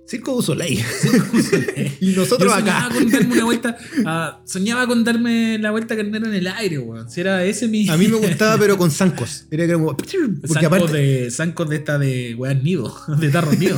Speaker 2: Circo du Soleil. y nosotros
Speaker 1: Yo
Speaker 2: acá.
Speaker 1: soñaba con darme una vuelta, ah, soñaba con darme la vuelta carnero en el aire, weón. Si era ese mi...
Speaker 2: A mí me gustaba, pero con zancos. Era como. Porque
Speaker 1: Zancos
Speaker 2: aparte.
Speaker 1: de, zancos de esta de weón nido, de tarros nido.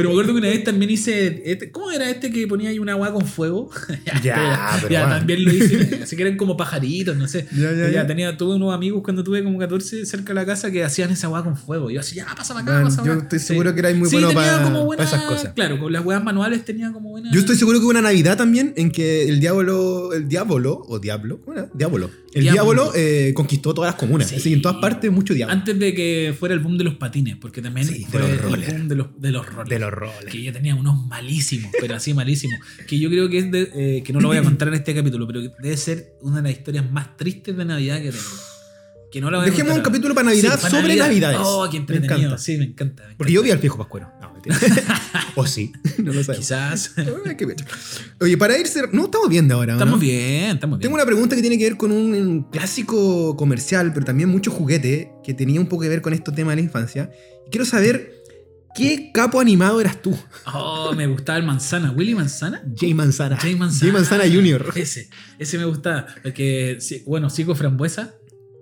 Speaker 1: Pero me acuerdo que una vez también hice. este- ¿Cómo era este que ponía ahí una agua con fuego?
Speaker 2: Ya, pero
Speaker 1: ya
Speaker 2: bueno.
Speaker 1: también lo hice. Así que eran como pajaritos, no sé.
Speaker 2: Ya, ya, ya.
Speaker 1: tenía, tuve unos amigos cuando tuve como 14 cerca de la casa que hacían esa agua con fuego. Y yo así, ya, pásame acá,
Speaker 2: Man,
Speaker 1: pásame
Speaker 2: yo estoy
Speaker 1: Sí.
Speaker 2: seguro que erais muy
Speaker 1: Sí,
Speaker 2: bueno para
Speaker 1: como buena-
Speaker 2: esas cosas.
Speaker 1: Claro, con las huevas manuales tenía como buena.
Speaker 2: Yo estoy seguro que hubo una Navidad también en que el diablo, el diablo, o diablo, ¿cómo era? Diablo. El
Speaker 1: Diablo.
Speaker 2: eh, conquistó todas las comunas.
Speaker 1: Sí.
Speaker 2: Así que en todas partes mucho diablo.
Speaker 1: Antes de que fuera el boom de los patines, porque también
Speaker 2: Sí, de
Speaker 1: fue
Speaker 2: los
Speaker 1: el boom de los, de los rollers.
Speaker 2: De los roles.
Speaker 1: Que yo tenía unos malísimos, pero así malísimos. Que yo creo que es de, eh, que no lo voy a contar en este capítulo, pero que debe ser una de las historias más tristes de Navidad que tengo. Que no lo voy a
Speaker 2: Dejemos un capítulo para Navidad
Speaker 1: Sí, para
Speaker 2: sobre
Speaker 1: Navidad.
Speaker 2: Navidades.
Speaker 1: Oh, qué
Speaker 2: Me
Speaker 1: entretenido.
Speaker 2: encanta.
Speaker 1: Sí, me encanta. me
Speaker 2: Porque yo vi al viejo Pascuero. No, mentira. o sí, no lo sabemos.
Speaker 1: Quizás.
Speaker 2: Oye, para ir cer- No, estamos bien de ahora. ¿no?
Speaker 1: Estamos bien, estamos bien.
Speaker 2: Tengo una pregunta que tiene que ver con un, un clásico comercial, pero también mucho juguete, que tenía un poco que ver con estos temas de la infancia. Y quiero saber, ¿qué capo animado eras tú?
Speaker 1: Oh, me gustaba el manzana. ¿Willy Manzana?
Speaker 2: Jay Manzana.
Speaker 1: Jay Manzana.
Speaker 2: Jay Manzana Jr.
Speaker 1: Ese, ese me gustaba. Porque, bueno, Cico Frambuesa.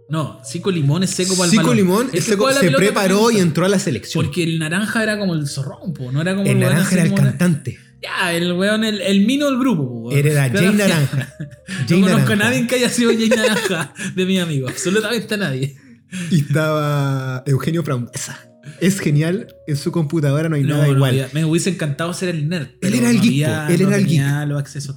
Speaker 1: No, Cico Limón es seco para el
Speaker 2: Cico
Speaker 1: balón.
Speaker 2: Limón
Speaker 1: El que
Speaker 2: se, preparó y entró a la selección.
Speaker 1: Porque el naranja era como el zorrón, po, no era como
Speaker 2: el
Speaker 1: weón
Speaker 2: naranja era el cantante.
Speaker 1: Ya, el weón, el, el mino del grupo, weón.
Speaker 2: Era Jay Naranja. Jay
Speaker 1: No conozco
Speaker 2: Naranja.
Speaker 1: a nadie que haya sido Jay Naranja de mi amigo. Absolutamente a nadie.
Speaker 2: Y estaba Eugenio Frambuesa es genial, en su computadora no hay nada igual.
Speaker 1: Me hubiese encantado ser el nerd. Él
Speaker 2: era el
Speaker 1: no
Speaker 2: él era el
Speaker 1: los accesos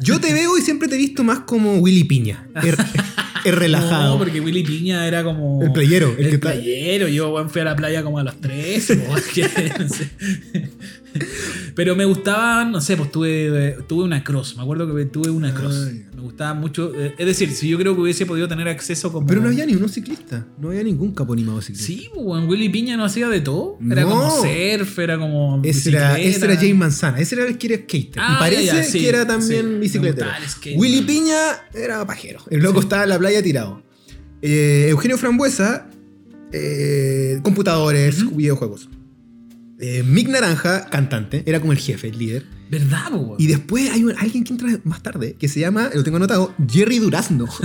Speaker 2: Yo te veo y siempre te he visto más como Willy Piña. Es er, er relajado.
Speaker 1: No, porque Willy Piña era como.
Speaker 2: El playero. El,
Speaker 1: el
Speaker 2: que
Speaker 1: playero. Yo, fui a la playa como a los 13. Pero me gustaban, no sé, pues tuve, tuve una cross. Me acuerdo que tuve una cross.
Speaker 2: Ay.
Speaker 1: Me gustaba mucho. eh, Es decir, si yo creo que hubiese podido tener acceso como.
Speaker 2: Pero no había ni uno ciclista. No había ningún capo animado ciclista.
Speaker 1: Sí, pues, weón, Willy Piña no hacía de todo. Era
Speaker 2: No.
Speaker 1: como surf, era como.
Speaker 2: Ese era,
Speaker 1: bicicleta.
Speaker 2: ese era Jay Manzana. Ese era el que era skater.
Speaker 1: Ah,
Speaker 2: y parece
Speaker 1: ya, ya, sí,
Speaker 2: que era también
Speaker 1: sí. Skate,
Speaker 2: Willy. Piña era pajero. El loco estaba en la playa tirado. Eh, Eugenio Frambuesa, eh, computadores, videojuegos. Eh, Mick Naranja, cantante, era como el jefe, el líder.
Speaker 1: ¿Verdad, weón?
Speaker 2: Y después hay un- alguien que entra más tarde, que se llama, lo tengo anotado, Jerry Durazno.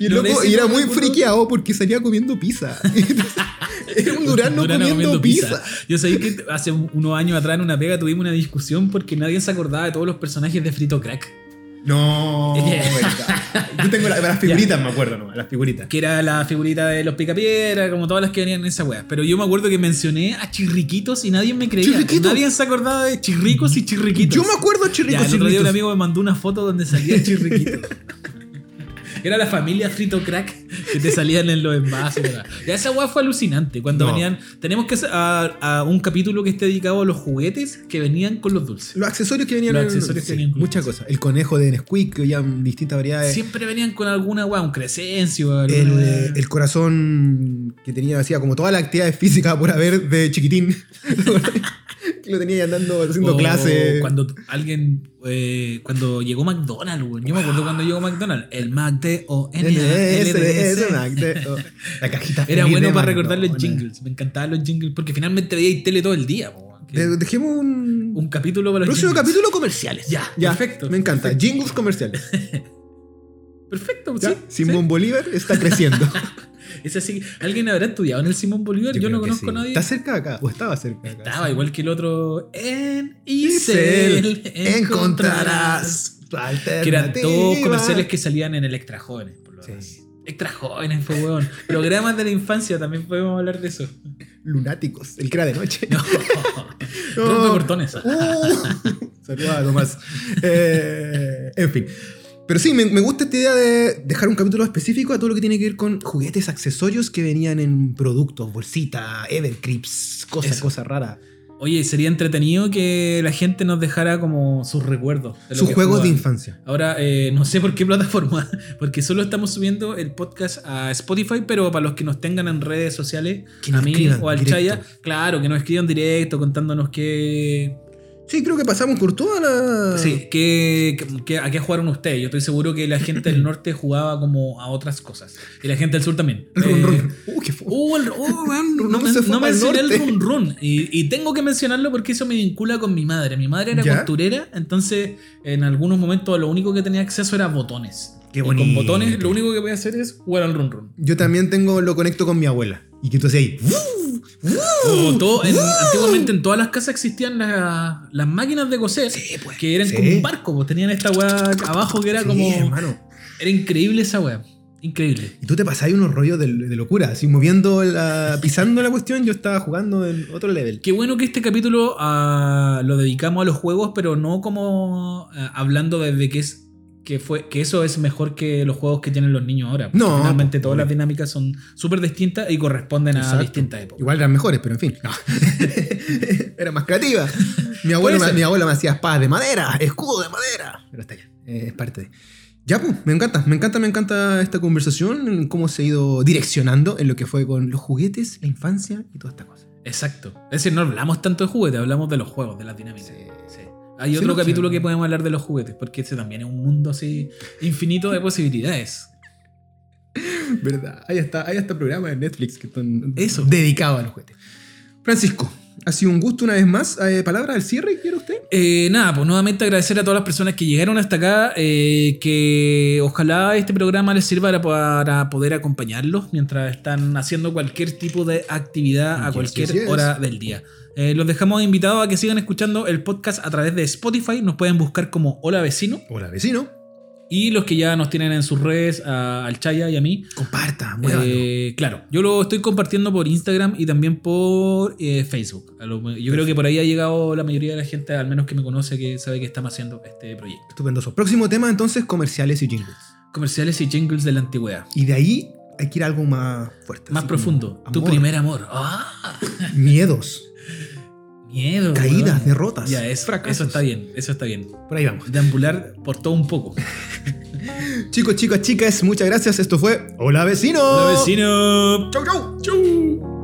Speaker 2: Y, el loco, y era muy friqueado porque salía comiendo pizza. era un durazno
Speaker 1: Durano
Speaker 2: comiendo, pizza.
Speaker 1: Yo sabía que hace unos años atrás en una pega tuvimos una discusión porque nadie se acordaba de todos los personajes de Frito Crack.
Speaker 2: No. Yo tengo la- las figuritas, me acuerdo, ¿no? Las figuritas.
Speaker 1: Que era la figurita de los picapiedra, como todas las que venían en esa wea. Pero yo me acuerdo que mencioné a Chirriquitos y nadie me creía.
Speaker 2: ¿Chirriquitos?
Speaker 1: Nadie se acordaba de Chirricos y Chirriquitos.
Speaker 2: Yo me acuerdo de
Speaker 1: Ya,
Speaker 2: Chirrico
Speaker 1: el otro día un amigo me mandó una foto donde salía Chirriquito. Era la familia Frito Crack que te salían en los envases. ¿verdad? Ya esa weá fue alucinante. Cuando
Speaker 2: No.
Speaker 1: venían. Tenemos que hacer a, a un capítulo que esté dedicado a los juguetes que venían con los dulces.
Speaker 2: Los accesorios que venían
Speaker 1: Los accesorios que venían con-
Speaker 2: Muchas cosas. El conejo de Nesquik, que en distintas variedades.
Speaker 1: Siempre venían con alguna weá, un Crescencio. alguna
Speaker 2: El, el corazón que tenía, hacía como todas las actividades físicas por haber de chiquitín. que lo tenía ahí andando haciendo
Speaker 1: O
Speaker 2: clase.
Speaker 1: Cuando alguien. eh, cuando llegó McDonald's, weón. Yo me acuerdo cuando llegó McDonald's. El Mac D O N
Speaker 2: La cajita
Speaker 1: Era bueno para recordar los jingles. Me encantaban los jingles porque finalmente veía tele todo el día.
Speaker 2: Dejemos un,
Speaker 1: un capítulo para los
Speaker 2: próximo capítulo comerciales.
Speaker 1: Ya, perfecto,
Speaker 2: Me encanta. Jingles comerciales.
Speaker 1: Perfecto, sí.
Speaker 2: Simón. Bolívar está creciendo.
Speaker 1: Es así. ¿Alguien habrá estudiado en el Simón Bolívar? Yo, no conozco
Speaker 2: sí.
Speaker 1: a nadie.
Speaker 2: ¿Está cerca de acá? ¿O estaba cerca de acá?
Speaker 1: Estaba igual que el otro. En
Speaker 2: Isel,
Speaker 1: encontrarás. Que eran todos comerciales que salían en el Extra Jóvenes. Por lo
Speaker 2: Sí.
Speaker 1: Extra Jóvenes fue weón. Programas de la infancia también podemos hablar de eso.
Speaker 2: Lunáticos, el que era de noche.
Speaker 1: No.
Speaker 2: No.
Speaker 1: Rompeportones.
Speaker 2: Uh, Saludos a Tomás. Eh, en fin. Pero sí, me, me gusta esta idea de dejar un capítulo específico a todo lo que tiene que ver con juguetes, accesorios que venían en productos, bolsita, Evercrips, cosas, cosas raras.
Speaker 1: Oye, sería entretenido que la gente nos dejara como sus recuerdos.
Speaker 2: Sus juegos de infancia.
Speaker 1: Ahora, eh, no sé por qué plataforma, porque solo estamos subiendo el podcast a Spotify, pero para los que nos tengan en redes sociales,
Speaker 2: Que
Speaker 1: a mí o al
Speaker 2: directo.
Speaker 1: Chaya, claro, que nos escriban directo contándonos qué,
Speaker 2: Sí, creo que pasamos por toda la.
Speaker 1: sí, qué, qué- a qué jugaron ustedes. Yo estoy seguro que la gente del norte jugaba como a otras cosas. Y la gente del sur también.
Speaker 2: El run,
Speaker 1: Eh,
Speaker 2: run. Uh, qué
Speaker 1: Uh, el, oh, man,
Speaker 2: No fue
Speaker 1: no mencioné el run run. Y, y tengo que mencionarlo porque eso me vincula con mi madre. Mi madre era
Speaker 2: ¿Ya?
Speaker 1: costurera, entonces en algunos momentos lo único que tenía acceso era botones.
Speaker 2: Qué
Speaker 1: Y
Speaker 2: bonito.
Speaker 1: con botones lo único que voy a hacer es jugar al run run.
Speaker 2: Yo también tengo, lo conecto con mi abuela. Y que entonces ahí.
Speaker 1: Como todo- en- antiguamente en todas las casas existían la- las máquinas de coser
Speaker 2: Sí, pues.
Speaker 1: que eran
Speaker 2: Sí.
Speaker 1: como un barco, pues tenían esta weá abajo que era
Speaker 2: Sí,
Speaker 1: como.
Speaker 2: hermano.
Speaker 1: Era increíble esa weá. Increíble.
Speaker 2: Y tú te pasabas unos rollos de, de locura, así moviendo la. pisando la cuestión, yo estaba jugando en otro level.
Speaker 1: Qué bueno que este capítulo ah, lo dedicamos a los juegos, pero no como ah, hablando desde que es que fue que eso es mejor que los juegos que tienen los niños ahora.
Speaker 2: No,
Speaker 1: finalmente todas las dinámicas son súper distintas y corresponden a
Speaker 2: Exacto.
Speaker 1: distintas épocas.
Speaker 2: Igual eran mejores, pero en fin. No. Era más creativa. Mi abuelo,
Speaker 1: Puede
Speaker 2: me, mi hacía espadas de madera, escudo de madera. Pero está ya, eh, es parte de. Ya, pues, me encanta, me encanta, me encanta esta conversación, cómo se ha ido direccionando en lo que fue con los juguetes, la infancia y toda esta cosa.
Speaker 1: Exacto. Es decir, no hablamos tanto de juguetes, hablamos de los juegos, de las dinámicas.
Speaker 2: Sí.
Speaker 1: Sí. Hay
Speaker 2: Sí,
Speaker 1: otro
Speaker 2: no,
Speaker 1: capítulo
Speaker 2: sí.
Speaker 1: que podemos hablar de los juguetes, porque ese también es un mundo así infinito de posibilidades.
Speaker 2: ¿Verdad? Hay hasta, hay hasta programas de Netflix que están
Speaker 1: Eso.
Speaker 2: dedicados a los juguetes. Francisco, ha sido un gusto una vez más. Eh, ¿Palabra al cierre quiere usted?
Speaker 1: Eh, nada, pues nuevamente agradecer a todas las personas que llegaron hasta acá, eh, que ojalá este programa les sirva para, para poder acompañarlos mientras están haciendo cualquier tipo de actividad a cualquier hora del día. Eh, los dejamos invitados a que sigan escuchando el podcast a través de Spotify, nos pueden buscar como Hola Vecino,
Speaker 2: Hola, vecino.
Speaker 1: y los que ya nos tienen en sus redes, a- al Chaya y a mí,
Speaker 2: Comparta, muévalo.
Speaker 1: Eh, claro, yo lo estoy compartiendo por Instagram y también por eh, Facebook. Yo creo que por ahí ha llegado la mayoría de la gente, al menos que me conoce, que sabe que estamos haciendo este proyecto.
Speaker 2: Estupendoso. Próximo tema, entonces, comerciales y jingles.
Speaker 1: Comerciales y jingles de la antigüedad.
Speaker 2: Y de ahí hay que ir a algo más fuerte.
Speaker 1: Más profundo. Tu primer amor. ¡Ah!
Speaker 2: Miedos,
Speaker 1: Miedo.
Speaker 2: caídas,
Speaker 1: weón.
Speaker 2: derrotas.
Speaker 1: Ya, es,
Speaker 2: fracasos.
Speaker 1: eso está bien, eso está bien.
Speaker 2: Por ahí vamos.
Speaker 1: Deambular por todo un poco.
Speaker 2: Chicos, chicas, chicas, muchas gracias. Esto fue Hola, vecino.
Speaker 1: Hola vecino.
Speaker 2: Chau, chau.
Speaker 1: Chau.